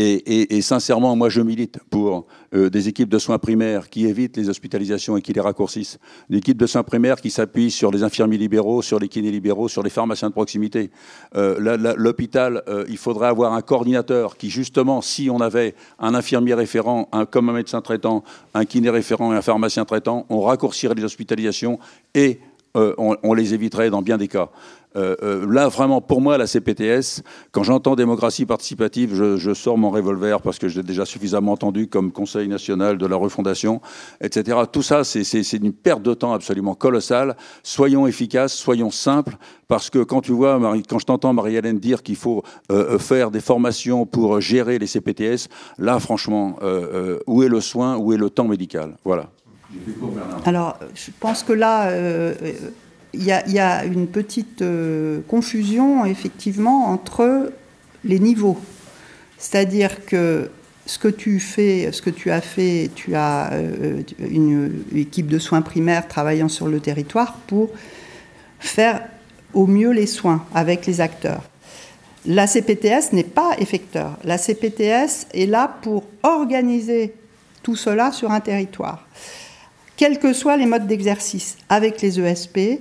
Et, sincèrement, moi, je milite pour euh, des équipes de soins primaires qui évitent les hospitalisations et qui les raccourcissent. Des équipes de soins primaires qui s'appuient sur les infirmiers libéraux, sur les kinés libéraux, sur les pharmaciens de proximité. Euh, L'hôpital, euh, il faudrait avoir un coordinateur qui, justement, si on avait un infirmier référent, un, comme un médecin traitant, un kiné référent et un pharmacien traitant, on raccourcirait les hospitalisations et on, les éviterait dans bien des cas. Euh, euh, là, vraiment, pour moi, la CPTS, quand j'entends démocratie participative, je, sors mon revolver parce que j'ai déjà suffisamment entendu comme Conseil national de la refondation, etc. Tout ça, c'est une perte de temps absolument colossale. Soyons efficaces, soyons simples, parce que quand tu vois, quand je t'entends Marie-Hélène dire qu'il faut euh, faire des formations pour gérer les CPTS, là, franchement, où est le soin, où est le temps médical? Voilà. Alors, je pense que là il y, a une petite euh, confusion effectivement entre les niveaux. C'est-à-dire que ce que tu fais, ce que tu as fait, tu as euh, une équipe de soins primaires travaillant sur le territoire pour faire au mieux les soins avec les acteurs. La CPTS n'est pas effecteur. La CPTS est là pour organiser tout cela sur un territoire, quels que soient les modes d'exercice, avec les ESP,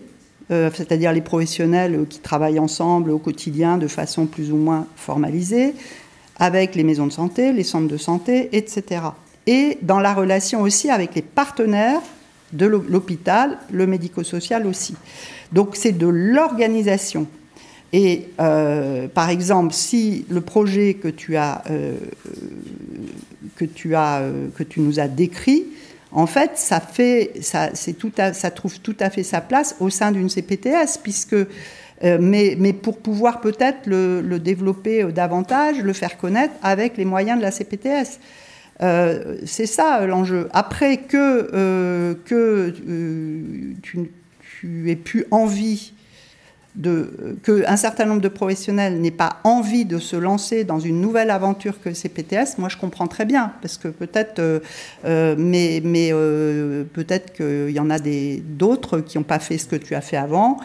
euh, c'est-à-dire les professionnels qui travaillent ensemble au quotidien de façon plus ou moins formalisée, avec les maisons de santé, les centres de santé, etc. Et dans la relation aussi avec les partenaires de l'hôpital, le médico-social aussi. Donc c'est de l'organisation. Et euh, par exemple, si le projet euh, que tu as, que tu nous as décrit en fait, ça, fait, ça, tout ça trouve tout à fait sa place au sein d'une CPTS, puisque, euh, mais, mais, pour pouvoir peut-être le, développer euh, davantage, le faire connaître avec les moyens de la CPTS. Euh, c'est ça l'enjeu. Après que, que tu, tu aies pu envie qu'un certain nombre de professionnels n'aient pas envie de se lancer dans une nouvelle aventure que CPTS, moi je comprends très bien, parce que peut-être, euh, euh, mais, euh, peut-être qu'il y en a d'autres qui n'ont pas fait ce que tu as fait avant,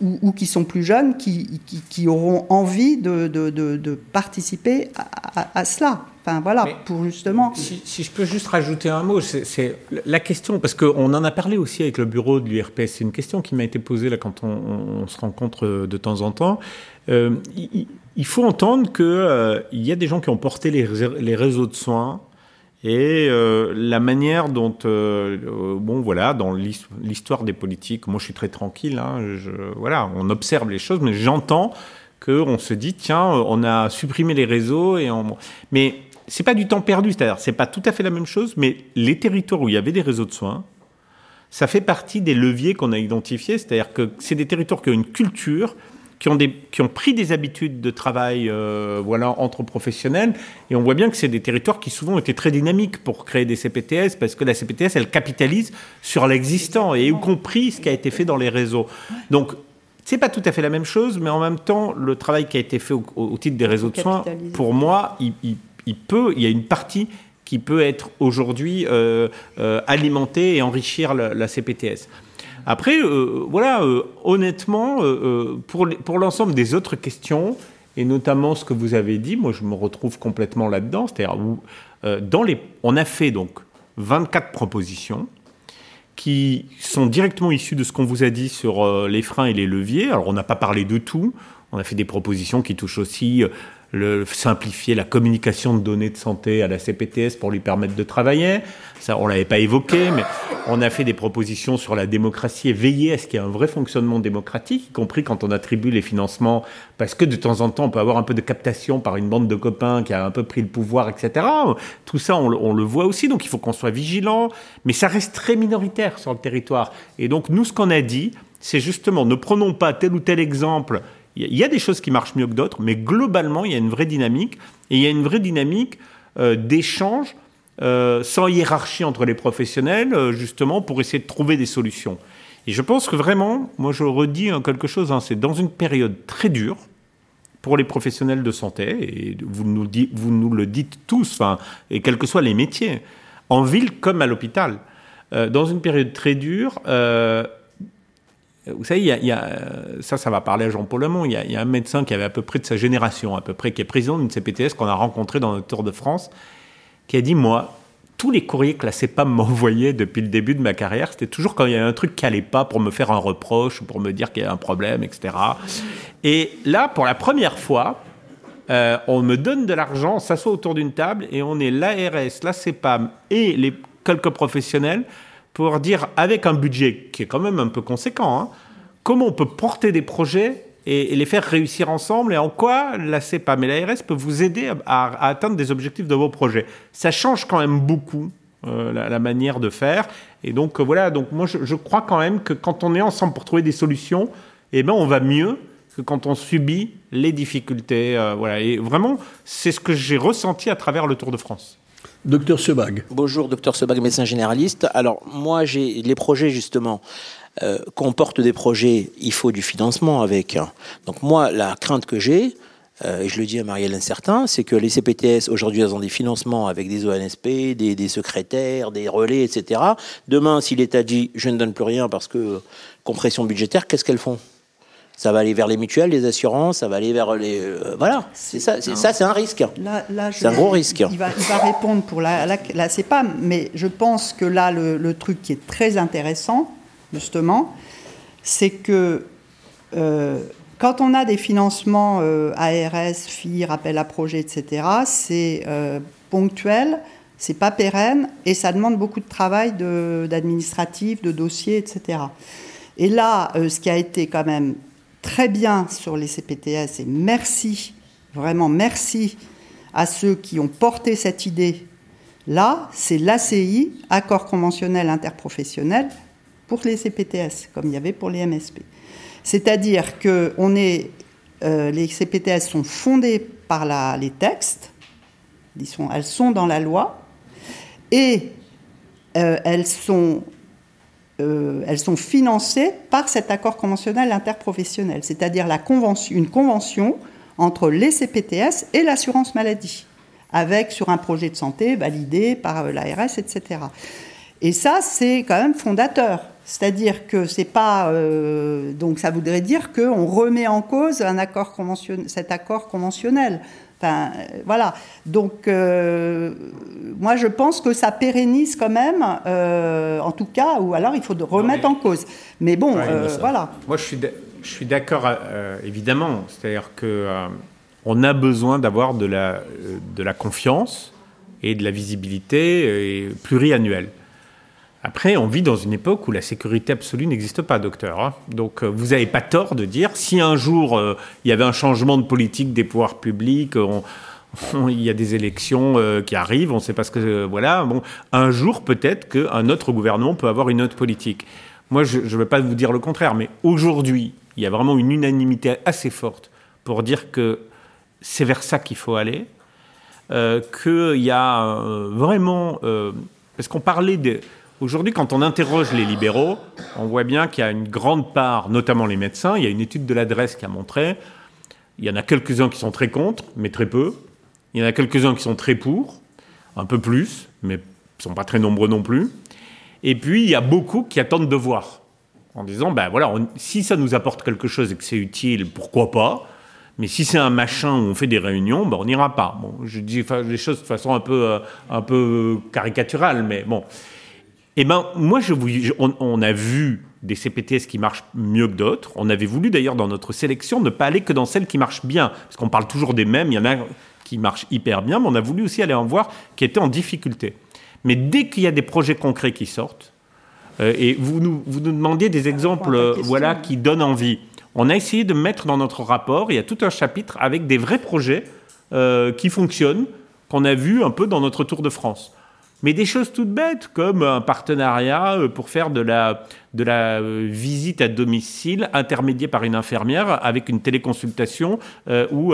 ou, qui sont plus jeunes, qui, auront envie de, participer à, cela. Enfin voilà, pour justement. Si, je peux juste rajouter un mot, c'est la question, parce qu'on en a parlé aussi avec le bureau de l'URPS, c'est une question qui m'a été posée là quand on, se rencontre de temps en temps. Euh, il, faut entendre qu'il euh, y a des gens qui ont porté les, les réseaux de soins et euh, la manière dont, euh, euh, bon voilà, dans l'histoire des politiques, moi je suis très tranquille, hein, je, voilà, on observe les choses, mais j'entends qu'on se dit, tiens, on a supprimé les réseaux, et on... mais c'est pas du temps perdu, c'est-à-dire c'est pas tout à fait la même chose, mais les territoires où il y avait des réseaux de soins, ça fait partie des leviers qu'on a identifiés, c'est-à-dire que c'est des territoires qui ont une culture, qui ont, des, qui ont pris des habitudes de travail euh, voilà, entre professionnels. Et on voit bien que c'est des territoires qui souvent étaient très dynamiques pour créer des CPTS, parce que la CPTS, elle capitalise sur l'existant, et y compris ce qui a été fait dans les réseaux. Donc, c'est pas tout à fait la même chose, mais en même temps, le travail qui a été fait au, titre des réseaux de soins, pour moi, il, il, il y a une partie qui peut être aujourd'hui euh, euh, alimentée et enrichir la, CPTS. Après, euh, voilà, honnêtement, pour, l'ensemble des autres questions, et notamment ce que vous avez dit, moi je me retrouve complètement là-dedans. C'est-à-dire, on a fait donc 24 propositions qui sont directement issues de ce qu'on vous a dit sur les freins et les leviers. Alors on n'a pas parlé de tout. On a fait des propositions qui touchent aussi le, simplifier la communication de données de santé à la CPTS pour lui permettre de travailler. Ça, on l'avait pas évoqué, mais on a fait des propositions sur la démocratie et veiller à ce qu'il y ait un vrai fonctionnement démocratique, y compris quand on attribue les financements, parce que de temps en temps, on peut avoir un peu de captation par une bande de copains qui a un peu pris le pouvoir, etc. Tout ça, on, on le voit aussi, donc il faut qu'on soit vigilant, mais ça reste très minoritaire sur le territoire. Et donc, nous, ce qu'on a dit, c'est justement, ne prenons pas tel ou tel exemple il y a des choses qui marchent mieux que d'autres, mais globalement, il y a une vraie dynamique. Et il y a une vraie dynamique euh, d'échange euh, sans hiérarchie entre les professionnels, euh, justement, pour essayer de trouver des solutions. Et je pense que vraiment, moi je redis hein, quelque chose, hein, c'est dans une période très dure pour les professionnels de santé, et vous nous, vous nous le dites tous, et quels que soient les métiers, en ville comme à l'hôpital, dans une période très dure, vous savez, il y, a, euh, ça, ça va parler à Jean-Paul Lemont. Il y, a, un médecin qui avait à peu près de sa génération, à peu près, qui est président d'une CPTS qu'on a rencontré dans notre Tour de France, qui a dit Moi, tous les courriers que la CEPAM m'envoyait depuis le début de ma carrière, c'était toujours quand il y avait un truc qui n'allait pas pour me faire un reproche, pour me dire qu'il y a un problème, etc. Et là, pour la première fois, euh, on me donne de l'argent, on s'assoit autour d'une table et on est l'ARS, la CEPAM et les quelques professionnels pour dire, avec un budget qui est quand même un peu conséquent, hein, comment on peut porter des projets et, les faire réussir ensemble et en quoi la CEPAM et l'ARS peuvent vous aider à, atteindre des objectifs de vos projets. Ça change quand même beaucoup euh, la, manière de faire. Et donc euh, voilà, donc moi je, crois quand même que quand on est ensemble pour trouver des solutions, eh ben on va mieux que quand on subit les difficultés. Euh, voilà. Et vraiment, c'est ce que j'ai ressenti à travers le Tour de France. Docteur Sebag. Bonjour, docteur Sebag, médecin généraliste. Alors, moi, j'ai les projets, justement, euh, qu'on porte des projets, il faut du financement avec. Donc, moi, la crainte que j'ai, euh, et je le dis à Marielle Incertain, c'est que les CPTS, aujourd'hui, elles ont des financements avec des ONSP, des, des secrétaires, des relais, etc. Demain, si l'État dit je ne donne plus rien parce que compression budgétaire, qu'est-ce qu'elles font? Ça va aller vers les mutuelles, les assurances, ça va aller vers les. Euh, voilà, c'est ça, c'est ça, c'est un risque. C'est un gros risque. Il va, répondre pour la, la, CEPAM, mais je pense que là, le, truc qui est très intéressant, justement, c'est que euh, quand on a des financements euh, ARS, FIR, appel à projet, etc., c'est ponctuel, c'est pas pérenne et ça demande beaucoup de travail d'administratif, de, de dossiers, etc. Et là, ce qui a été quand même très bien sur les CPTS et merci, vraiment merci à ceux qui ont porté cette idée. Là, c'est l'ACI, accord conventionnel interprofessionnel, pour les CPTS, comme il y avait pour les MSP. C'est-à-dire que on est, euh, les CPTS sont fondés par les textes, ils sont, elles sont dans la loi, et euh, elles sont euh, elles sont financées par cet accord conventionnel interprofessionnel, c'est-à-dire une convention entre les CPTS et l'assurance maladie, avec sur un projet de santé validé par euh, l'ARS, etc. Et ça, c'est quand même fondateur. C'est-à-dire que c'est pas. Euh, donc ça voudrait dire qu'on remet en cause cet accord conventionnel. Enfin, euh, voilà. Donc, euh, moi, je pense que ça pérennise quand même, euh, en tout cas, ou alors il faut remettre en cause. Mais bon, voilà. Moi, je suis, je suis d'accord, évidemment. C'est-à-dire que on a besoin d'avoir de la, de la confiance et de la visibilité pluriannuelle. Après, on vit dans une époque où la sécurité absolue n'existe pas, docteur. Hein. Donc, euh, vous n'avez pas tort de dire, si un jour euh, il y avait un changement de politique des pouvoirs publics, il y a des élections euh, qui arrivent, on ne sait pas ce que... voilà, bon, un jour peut-être qu'un autre gouvernement peut avoir une autre politique. Moi, je ne veux pas vous dire le contraire, mais aujourd'hui, il y a vraiment une unanimité assez forte pour dire que c'est vers ça qu'il faut aller, qu'il y a vraiment... parce qu'on parlait de Aujourd'hui, quand on interroge les libéraux, on voit bien qu'il y a une grande part, notamment les médecins, il y a une étude de l'adresse qui a montré, il y en a quelques-uns qui sont très contre, mais très peu. Il y en a quelques-uns qui sont très pour, un peu plus, mais ne sont pas très nombreux non plus. Et puis, il y a beaucoup qui attendent de voir, en disant, ben voilà, si ça nous apporte quelque chose et que c'est utile, pourquoi pas mais si c'est un machin où on fait des réunions, ben on n'ira pas. Bon, je dis les choses de façon un peu, euh, un peu caricaturale, mais bon. Eh ben, moi, je vous, on, a vu des CPTS qui marchent mieux que d'autres. On avait voulu d'ailleurs dans notre sélection ne pas aller que dans celles qui marchent bien, parce qu'on parle toujours des mêmes. Il y en a qui marchent hyper bien, mais on a voulu aussi aller en voir qui étaient en difficulté. Mais dès qu'il y a des projets concrets qui sortent, euh, et vous nous, vous nous demandiez des exemples, euh, voilà, qui donnent envie. On a essayé de mettre dans notre rapport, il y a tout un chapitre avec des vrais projets euh, qui fonctionnent, qu'on a vus un peu dans notre Tour de France mais des choses toutes bêtes, comme un partenariat euh, pour faire de la, de la euh, visite à domicile intermédiée par une infirmière avec une téléconsultation, euh, où,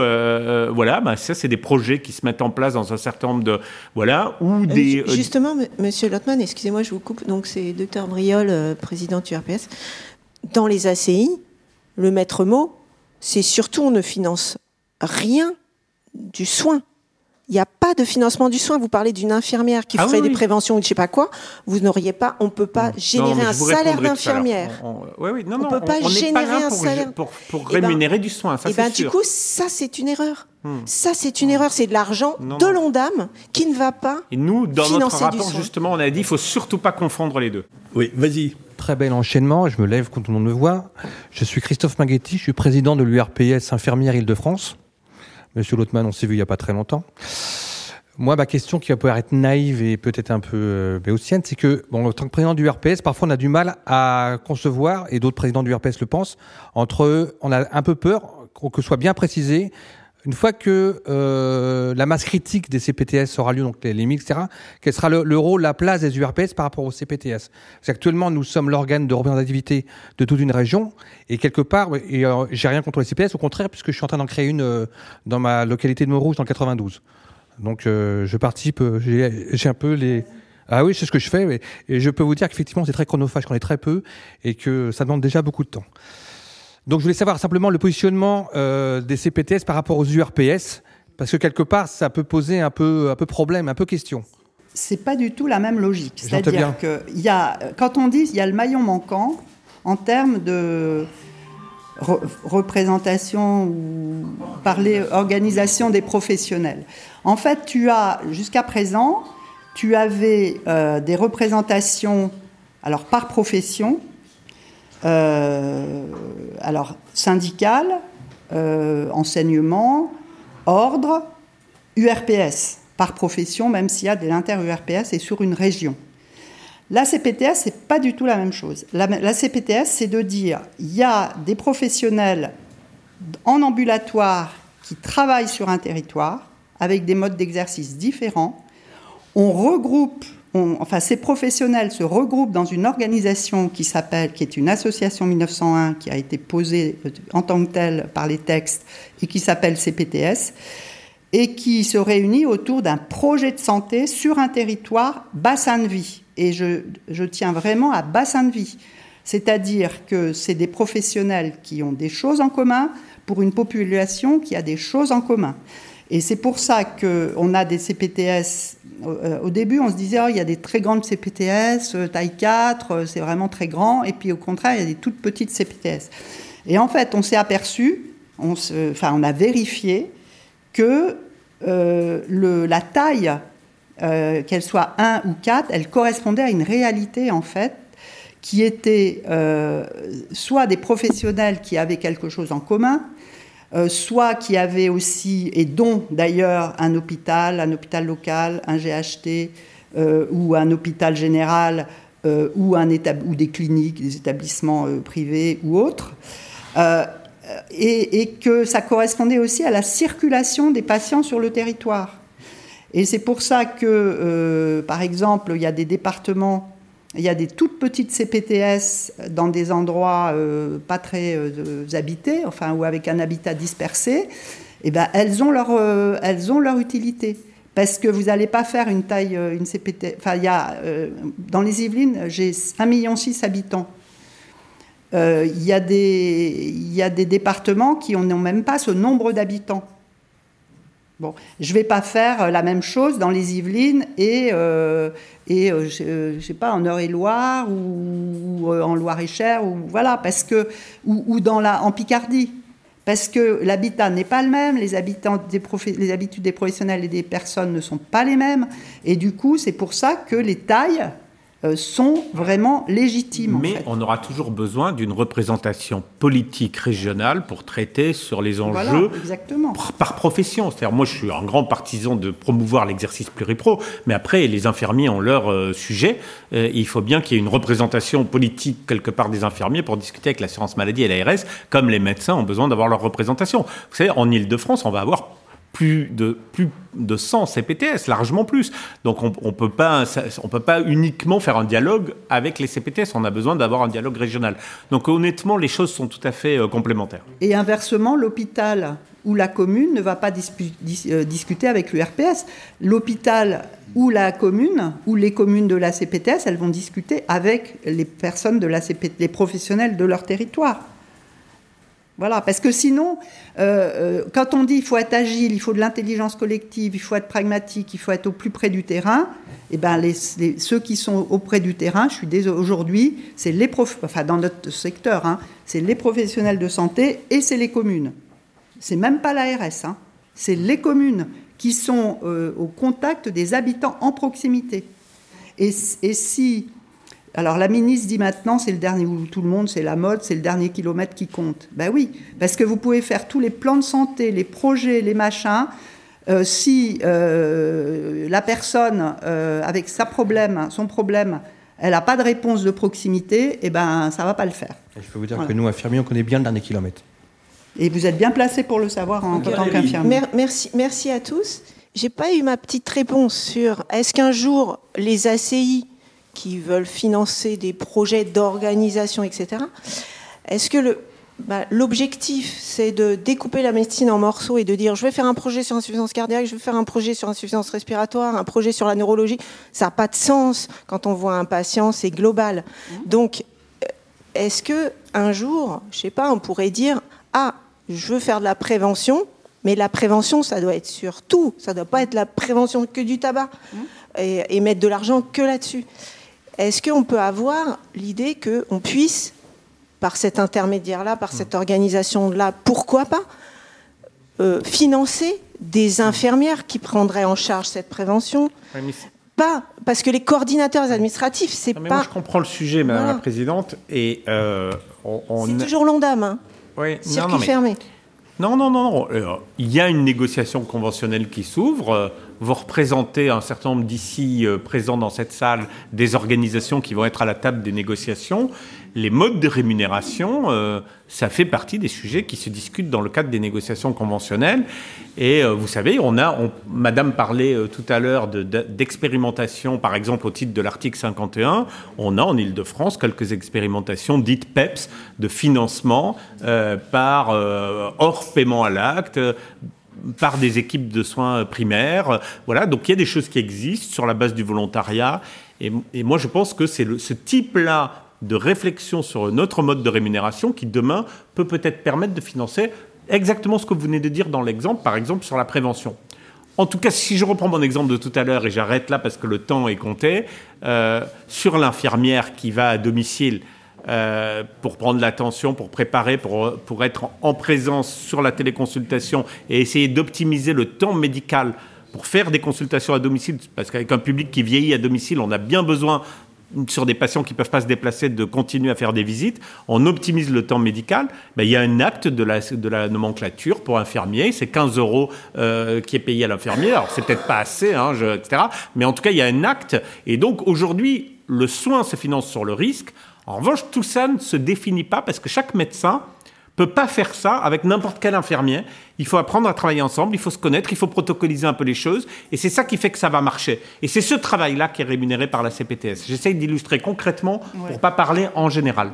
voilà, bah, ça, c'est des projets qui se mettent en place dans un certain nombre de. Voilà, ou des. Justement, monsieur Lottmann, excusez-moi, je vous coupe, donc c'est Dr Briol, président du RPS. Dans les ACI, le maître mot, c'est surtout on ne finance rien du soin. Il n'y a pas de financement du soin. Vous parlez d'une infirmière qui ah ferait des préventions ou je ne sais pas quoi. Vous n'auriez pas, on ne peut pas générer un salaire d'infirmière. On, oui, oui, non, on ne peut pas générer un pour, salaire. Pour, pour eh ben, rémunérer du soin, ça et eh ben, Du coup, ça, c'est une erreur. Hmm. Ça, c'est une erreur. C'est de l'argent de l'ONDAM qui ne va pas. Et nous, dans notre rapport, justement, on a dit qu'il ne faut surtout pas confondre les deux. Oui, vas-y. Très bel enchaînement. Je me lève quand tout le monde me voit. Je suis Christophe Maghetti. Je suis président de l'URPS Infirmière Île-de-France. Monsieur Lotman, on s'est vu il n'y a pas très longtemps. Moi, ma question qui va pouvoir être naïve et peut-être un peu euh, béotienne, c'est que, bon, en tant que président du RPS, parfois on a du mal à concevoir, et d'autres présidents du RPS le pensent, entre, on a un peu peur que soit bien précisé, une fois que euh, la masse critique des CPTS aura lieu, donc les, les etc., quel sera le, le, rôle, la place des URPS par rapport aux CPTS Parce qu'actuellement, nous sommes l'organe de représentativité de toute une région, et quelque part, euh, j'ai rien contre les CPTS, au contraire, puisque je suis en train d'en créer une euh, dans ma localité de Montrouge, dans le 92. Donc euh, je participe, euh, j'ai un peu les... Ah oui, c'est ce que je fais, et je peux vous dire qu'effectivement c'est très chronophage, qu'on est très peu, et que ça demande déjà beaucoup de temps. Donc je voulais savoir simplement le positionnement euh, des CPTS par rapport aux URPS, parce que quelque part ça peut poser un peu, un peu problème, un peu question. C'est pas du tout la même logique. C'est-à-dire que y a, quand on dit il y a le maillon manquant en termes de re représentation ou parler organisation des professionnels. En fait, tu as jusqu'à présent, tu avais euh, des représentations alors par profession, alors syndicale, euh, enseignement, ordre, URPS par profession, même s'il y a de l'inter-URPS et sur une région. La CPTS, c'est pas du tout la même chose. La, la CPTS, c'est de dire il y a des professionnels en ambulatoire qui travaillent sur un territoire avec des modes d'exercice différents. On regroupe, enfin ces professionnels se regroupent dans une organisation qui s'appelle, qui est une association 1901 qui a été posée en tant que telle par les textes et qui s'appelle CPTS et qui se réunit autour d'un projet de santé sur un territoire bassin de vie. Et je, je tiens vraiment à bassin de vie. C'est-à-dire que c'est des professionnels qui ont des choses en commun pour une population qui a des choses en commun. Et c'est pour ça qu'on a des CPTS. Au début, on se disait, oh, il y a des très grandes CPTS, taille 4, c'est vraiment très grand. Et puis au contraire, il y a des toutes petites CPTS. Et en fait, on s'est aperçu, on, enfin, on a vérifié que euh, la taille, euh, qu'elle soit 1 ou 4, elle correspondait à une réalité, en fait, qui était euh, soit des professionnels qui avaient quelque chose en commun, euh, soit qui avaient aussi, et dont d'ailleurs un hôpital, un hôpital local, un GHT euh, ou un hôpital général euh, ou, un ou des cliniques, des établissements privés ou autres, et, et, que ça correspondait aussi à la circulation des patients sur le territoire. Et c'est pour ça que, par exemple, il y a des départements il y a des toutes petites CPTS dans des endroits euh, pas très euh, habités, enfin, ou avec un habitat dispersé. Et ben, elles, ont leur, euh, elles ont leur utilité. Parce que vous n'allez pas faire une taille, une CPTS. Enfin, il y a, dans les Yvelines, j'ai 1,6 million habitants. Il y, a des, il y a des départements qui n'ont même pas ce nombre d'habitants. Bon, je ne vais pas faire la même chose dans les Yvelines et, euh, et euh, sais pas en Eure-et-Loire ou, en Loire-et-Cher ou voilà parce que en Picardie. Parce que l'habitat n'est pas le même, les les habitudes des professionnels et des personnes ne sont pas les mêmes. Et du coup c'est pour ça que les tailles sont vraiment légitimes. Mais en fait. on aura toujours besoin d'une représentation politique régionale pour traiter sur les enjeux voilà, par, profession. C'est-à-dire, moi, je suis un grand partisan de promouvoir l'exercice pluripro, mais après, les infirmiers ont leur euh, sujet. Euh, il faut bien qu'il y ait une représentation politique quelque part des infirmiers pour discuter avec l'assurance maladie et l'ARS, comme les médecins ont besoin d'avoir leur représentation. Vous savez, en Ile-de-France, on va avoir plus de, plus de 100 CPTS, largement plus. Donc on ne peut, pas, on peut pas uniquement faire un dialogue avec les CPTS, on a besoin d'avoir un dialogue régional. Donc honnêtement, les choses sont tout à fait euh, complémentaires. Et inversement, l'hôpital ou la commune ne va pas euh, discuter avec l'URPS. L'hôpital ou la commune, ou les communes de la CPTS, elles vont discuter avec les personnes de la les professionnels de leur territoire. Voilà, parce que sinon, euh, quand on dit il faut être agile, il faut de l'intelligence collective, il faut être pragmatique, il faut être au plus près du terrain, eh ben les, ceux qui sont auprès du terrain, je suis désolé, aujourd'hui, c'est les enfin dans notre secteur, hein, c'est les professionnels de santé et c'est les communes. C'est même pas l'ARS, hein, c'est les communes qui sont euh, au contact des habitants en proximité. Et si alors la ministre dit maintenant, c'est le dernier, tout le monde, c'est la mode, c'est le dernier kilomètre qui compte. Ben oui, parce que vous pouvez faire tous les plans de santé, les projets, les machins. Euh, si euh, la personne, euh, avec sa problème, son problème, elle n'a pas de réponse de proximité, eh ben, ça ne va pas le faire. Et je peux vous dire que nous, infirmiers, on connaît bien le dernier kilomètre. Et vous êtes bien placé pour le savoir en tant qu'infirmier. Merci, merci à tous. J'ai pas eu ma petite réponse sur est-ce qu'un jour les ACI qui veulent financer des projets d'organisation, etc., est-ce que bah, l'objectif, c'est de découper la médecine en morceaux et de dire je vais faire un projet sur l'insuffisance cardiaque, je vais faire un projet sur l'insuffisance respiratoire, un projet sur la neurologie. Ça n'a pas de sens quand on voit un patient, c'est global. Mmh. Donc, est-ce que un jour, je sais pas, on pourrait dire ah, je veux faire de la prévention, mais la prévention, ça doit être sur tout. Ça ne doit pas être la prévention que du tabac mmh. et, et mettre de l'argent que là-dessus. Est-ce qu'on peut avoir l'idée qu'on puisse par cet intermédiaire-là, par cette organisation-là, pourquoi pas euh, financer des infirmières qui prendraient en charge cette prévention pas parce que les coordinateurs administratifs, c'est pas. Moi, je comprends le sujet, Madame la Présidente, et euh, on, C'est toujours l'ondame, hein. Oui, circuit non, fermé. Non, non, non, non. Euh, il y a une négociation conventionnelle qui s'ouvre. Vous représentez un certain nombre d'ici présents dans cette salle des organisations qui vont être à la table des négociations les modes de rémunération, euh, ça fait partie des sujets qui se discutent dans le cadre des négociations conventionnelles. Et euh, vous savez, on a, Madame parlait euh, tout à l'heure d'expérimentation, par exemple au titre de l'article 51, on a en Ile-de-France quelques expérimentations dites PEPS de financement par hors paiement à l'acte par des équipes de soins primaires. Voilà, donc il y a des choses qui existent sur la base du volontariat. Et, moi, je pense que c'est ce type-là de réflexion sur notre mode de rémunération qui demain peut peut-être permettre de financer exactement ce que vous venez de dire dans l'exemple, par exemple sur la prévention. En tout cas, si je reprends mon exemple de tout à l'heure et j'arrête là parce que le temps est compté, euh, sur l'infirmière qui va à domicile euh, pour prendre l'attention, pour préparer, pour, pour être en présence sur la téléconsultation et essayer d'optimiser le temps médical pour faire des consultations à domicile, parce qu'avec un public qui vieillit à domicile, on a bien besoin sur des patients qui ne peuvent pas se déplacer, de continuer à faire des visites, on optimise le temps médical, il y a un acte de la, de la nomenclature pour infirmier, c'est 15 euros euh, qui est payé à l'infirmier, alors c'est peut-être pas assez, hein, etc. Mais en tout cas, il y a un acte, et donc aujourd'hui, le soin se finance sur le risque. En revanche, tout ça ne se définit pas parce que chaque médecin peut pas faire ça avec n'importe quel infirmier. Il faut apprendre à travailler ensemble, il faut se connaître, il faut protocoliser un peu les choses, et c'est ça qui fait que ça va marcher. Et c'est ce travail-là qui est rémunéré par la CPTS. J'essaye d'illustrer concrètement pour ne pas parler en général.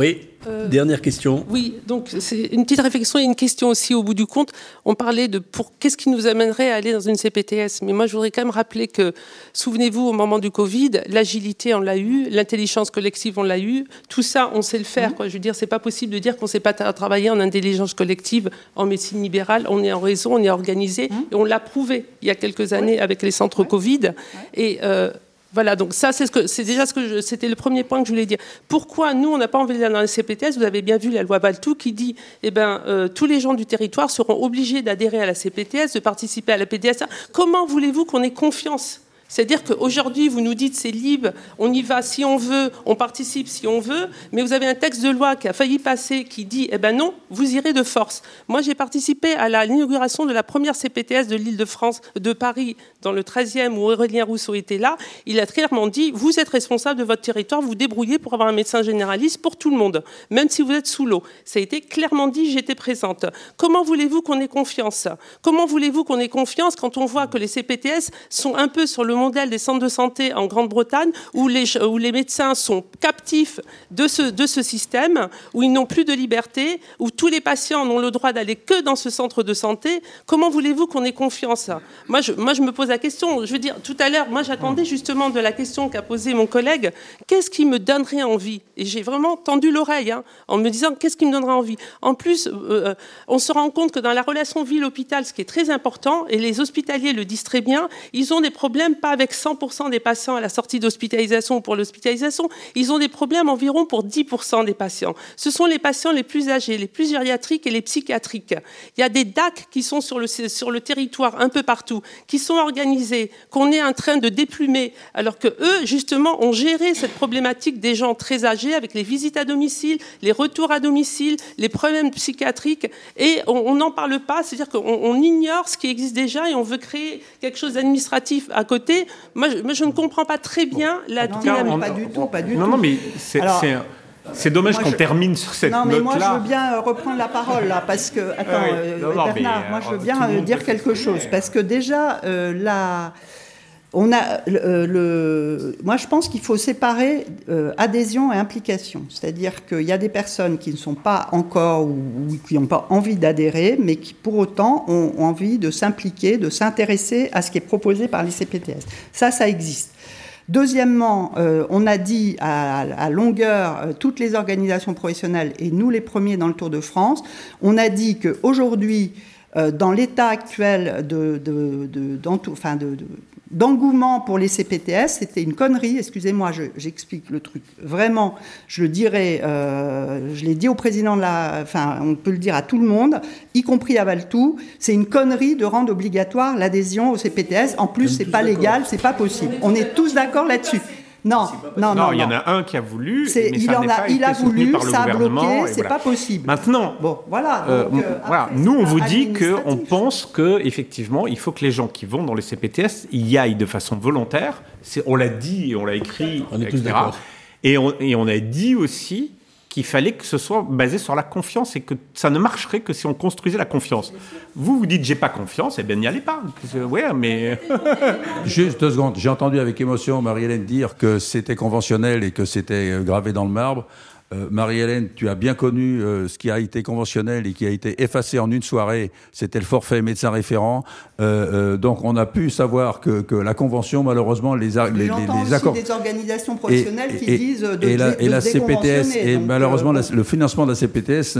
Oui, euh, dernière question. Oui, donc c'est une petite réflexion et une question aussi au bout du compte. On parlait de pour qu'est-ce qui nous amènerait à aller dans une CPTS, mais moi je voudrais quand même rappeler que souvenez-vous au moment du Covid, l'agilité on l'a eu, l'intelligence collective on l'a eu, tout ça on sait le faire. Mmh. Quoi. Je veux dire, c'est pas possible de dire qu'on sait pas travailler en intelligence collective en médecine libérale. On est en réseau, on est organisé mmh. et on l'a prouvé il y a quelques années avec les centres Covid et euh, voilà, donc ça, c'est déjà ce que c'était le premier point que je voulais dire. Pourquoi nous, on n'a pas envie d'aller dans les CPTS Vous avez bien vu la loi Baltou qui dit, eh ben, euh, tous les gens du territoire seront obligés d'adhérer à la CPTS, de participer à la PDSA. Comment voulez-vous qu'on ait confiance c'est-à-dire qu'aujourd'hui, vous nous dites c'est libre, on y va si on veut, on participe si on veut, mais vous avez un texte de loi qui a failli passer qui dit eh ben non, vous irez de force. Moi, j'ai participé à l'inauguration de la première CPTS de l'île de France, de Paris, dans le 13e où Aurélien Rousseau était là. Il a clairement dit vous êtes responsable de votre territoire, vous débrouillez pour avoir un médecin généraliste pour tout le monde, même si vous êtes sous l'eau. Ça a été clairement dit, j'étais présente. Comment voulez-vous qu'on ait confiance? Comment voulez-vous qu'on ait confiance quand on voit que les CPTS sont un peu sur le modèle des centres de santé en Grande-Bretagne, où les, où les médecins sont captifs de ce, de ce système, où ils n'ont plus de liberté, où tous les patients n'ont le droit d'aller que dans ce centre de santé. Comment voulez-vous qu'on ait confiance? Moi je, moi, je me pose la question. Je veux dire, tout à l'heure, moi, j'attendais justement de la question qu'a posée mon collègue. Qu'est-ce qui me donnerait envie? Et j'ai vraiment tendu l'oreille hein, en me disant qu'est-ce qui me donnerait envie? En plus, euh, euh, on se rend compte que dans la relation ville-hôpital, ce qui est très important, et les hospitaliers le disent très bien, ils ont des problèmes pas avec 100% des patients à la sortie d'hospitalisation ou pour l'hospitalisation. Ils ont des problèmes environ pour 10% des patients. Ce sont les patients les plus âgés, les plus gériatriques et les psychiatriques. Il y a des DAC qui sont sur le, sur le territoire un peu partout, qui sont organisés, qu'on est en train de déplumer, alors que eux, justement, ont géré cette problématique des gens très âgés avec les visites à domicile, les retours à domicile, les problèmes psychiatriques, et on n'en parle pas, c'est-à-dire qu'on ignore ce qui existe déjà et on veut créer quelque chose d'administratif à côté. Moi je, ne comprends pas très bien la dynamique. Pas du tout, pas du non, tout. Non, mais c'est dommage qu'on termine sur cette note-là. Non, mais moi, je veux bien euh, reprendre la parole, là, parce que... Attends, euh, Bernard, moi, je veux bien euh, dire quelque chose. Parce que déjà, la euh, moi, je pense qu'il faut séparer euh, adhésion et implication. C'est-à-dire qu'il y a des personnes qui ne sont pas encore ou, qui n'ont pas envie d'adhérer, mais qui pour autant ont, envie de s'impliquer, de s'intéresser à ce qui est proposé par les CPTS. Ça, ça existe. Deuxièmement, euh, on a dit à, toutes les organisations professionnelles, et nous les premiers dans le Tour de France, on a dit qu'aujourd'hui, dans l'état actuel de, enfin de, d'engouement pour les CPTS, c'était une connerie. Excusez-moi, j'explique le truc. Vraiment, je le dirais, euh, je l'ai dit au président de la, enfin, on peut le dire à tout le monde, y compris à Valtou. C'est une connerie de rendre obligatoire l'adhésion au CPTS. En plus, c'est pas légal, c'est pas possible. On est tous d'accord là-dessus. Non, non, non, il y en a un qui a voulu. Mais il, ça en a, il a voulu, ça a bloqué, c'est pas possible. Maintenant, bon, voilà. Euh, euh, voilà. Nous, on vous dit qu'on pense que effectivement, il faut que les gens qui vont dans les CPTS y aillent de façon volontaire. On l'a dit et on l'a écrit, on est etc. Tous et on, et on a dit aussi qu'il fallait que ce soit basé sur la confiance et que ça ne marcherait que si on construisait la confiance. Vous vous dites j'ai pas confiance, eh bien n'y allez pas. Ouais, mais [laughs] juste deux secondes. J'ai entendu avec émotion Marie-Hélène dire que c'était conventionnel et que c'était euh, gravé dans le marbre. Euh, Marie-Hélène, tu as bien connu euh, ce qui a été conventionnel et qui a été effacé en une soirée. C'était le forfait médecin référent. Euh, donc on a pu savoir que, que la convention, malheureusement, les, les, les, accords. des organisations professionnelles qui disent de, et la, et la CPTS et malheureusement le financement de la CPTS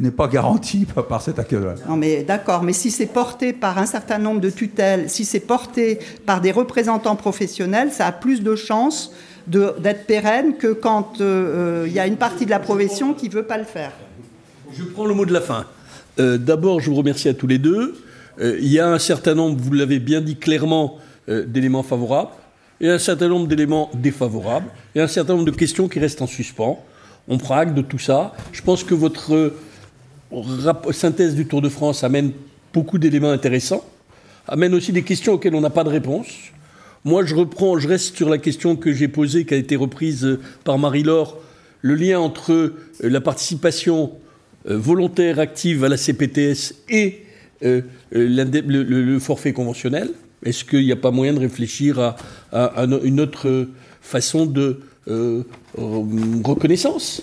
n'est pas garanti [laughs] par cet accord. Non mais d'accord, mais si c'est porté par un certain nombre de tutelles, si c'est porté par des représentants professionnels, ça a plus de chances d'être pérenne que quand euh, euh, il y a une partie de la profession qui ne veut pas le faire. Je prends le mot de la fin. Euh, d'abord, je vous remercie à tous les deux. Il y a un certain nombre, vous l'avez bien dit clairement, d'éléments favorables, et un certain nombre d'éléments défavorables, et un certain nombre de questions qui restent en suspens. On prend acte de tout ça. Je pense que votre synthèse du Tour de France amène beaucoup d'éléments intéressants, amène aussi des questions auxquelles on n'a pas de réponse. Moi, je reprends, je reste sur la question que j'ai posée, qui a été reprise euh, par Marie-Laure, le lien entre euh, la participation euh, volontaire active à la CPTS et le, forfait conventionnel. Est-ce qu'il n'y a pas moyen de réfléchir à, une autre façon de reconnaissance?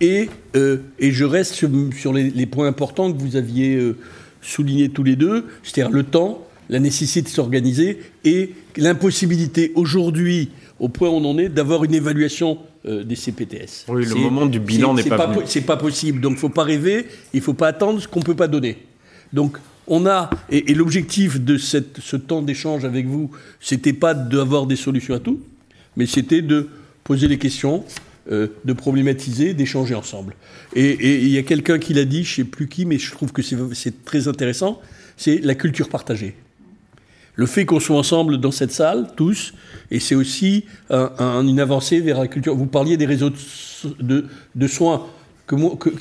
Et, je reste sur, les, points importants que vous aviez soulignés tous les deux, c'est-à-dire le temps, la nécessité de s'organiser et l'impossibilité aujourd'hui, au point où on en est, d'avoir une évaluation euh, des CPTS. Oui, le moment du bilan n'est pas, venu. C'est pas possible. Donc, il ne faut pas rêver. Il ne faut pas attendre ce qu'on ne peut pas donner. Donc, on a et, l'objectif de cette, ce temps d'échange avec vous, c'était pas d'avoir des solutions à tout, mais c'était de poser les questions, euh, de problématiser, d'échanger ensemble. Et il y a quelqu'un qui l'a dit, je ne sais plus qui, mais je trouve que c'est très intéressant. C'est la culture partagée le fait qu'on soit ensemble dans cette salle, tous, et c'est aussi une avancée vers la culture. Vous parliez des réseaux de, soins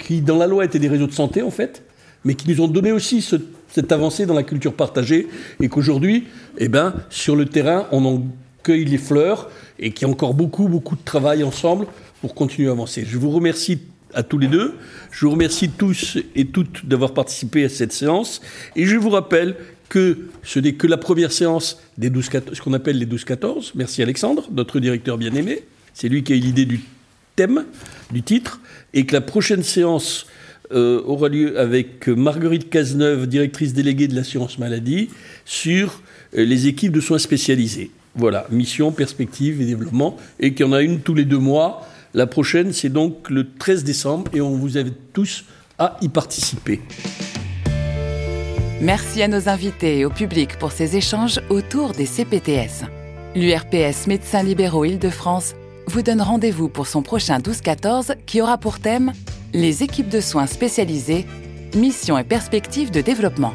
qui, dans la loi, étaient des réseaux de santé, en fait, mais qui nous ont donné aussi cette avancée dans la culture partagée, et qu'aujourd'hui, eh ben, sur le terrain, on en cueille les fleurs, et qu'il y a encore beaucoup, beaucoup de travail ensemble pour continuer à avancer. Je vous remercie à tous les deux. Je vous remercie tous et toutes d'avoir participé à cette séance. Et je vous rappelle que ce n'est que la première séance des 12 ce qu'on appelle les 12-14. Merci Alexandre, notre directeur bien-aimé. C'est lui qui a eu l'idée du thème, du titre, et que la prochaine séance euh, aura lieu avec Marguerite Cazeneuve, directrice déléguée de l'assurance maladie, sur euh, les équipes de soins spécialisés. Voilà, mission, perspective et développement, et qu'il y en a une tous les deux mois. La prochaine, c'est donc le 13 décembre, et on vous invite tous à y participer. Merci à nos invités et au public pour ces échanges autour des CPTS. L'URPS Médecins Libéraux Île-de-France vous donne rendez-vous pour son prochain 12-14 qui aura pour thème Les équipes de soins spécialisées, missions et perspectives de développement.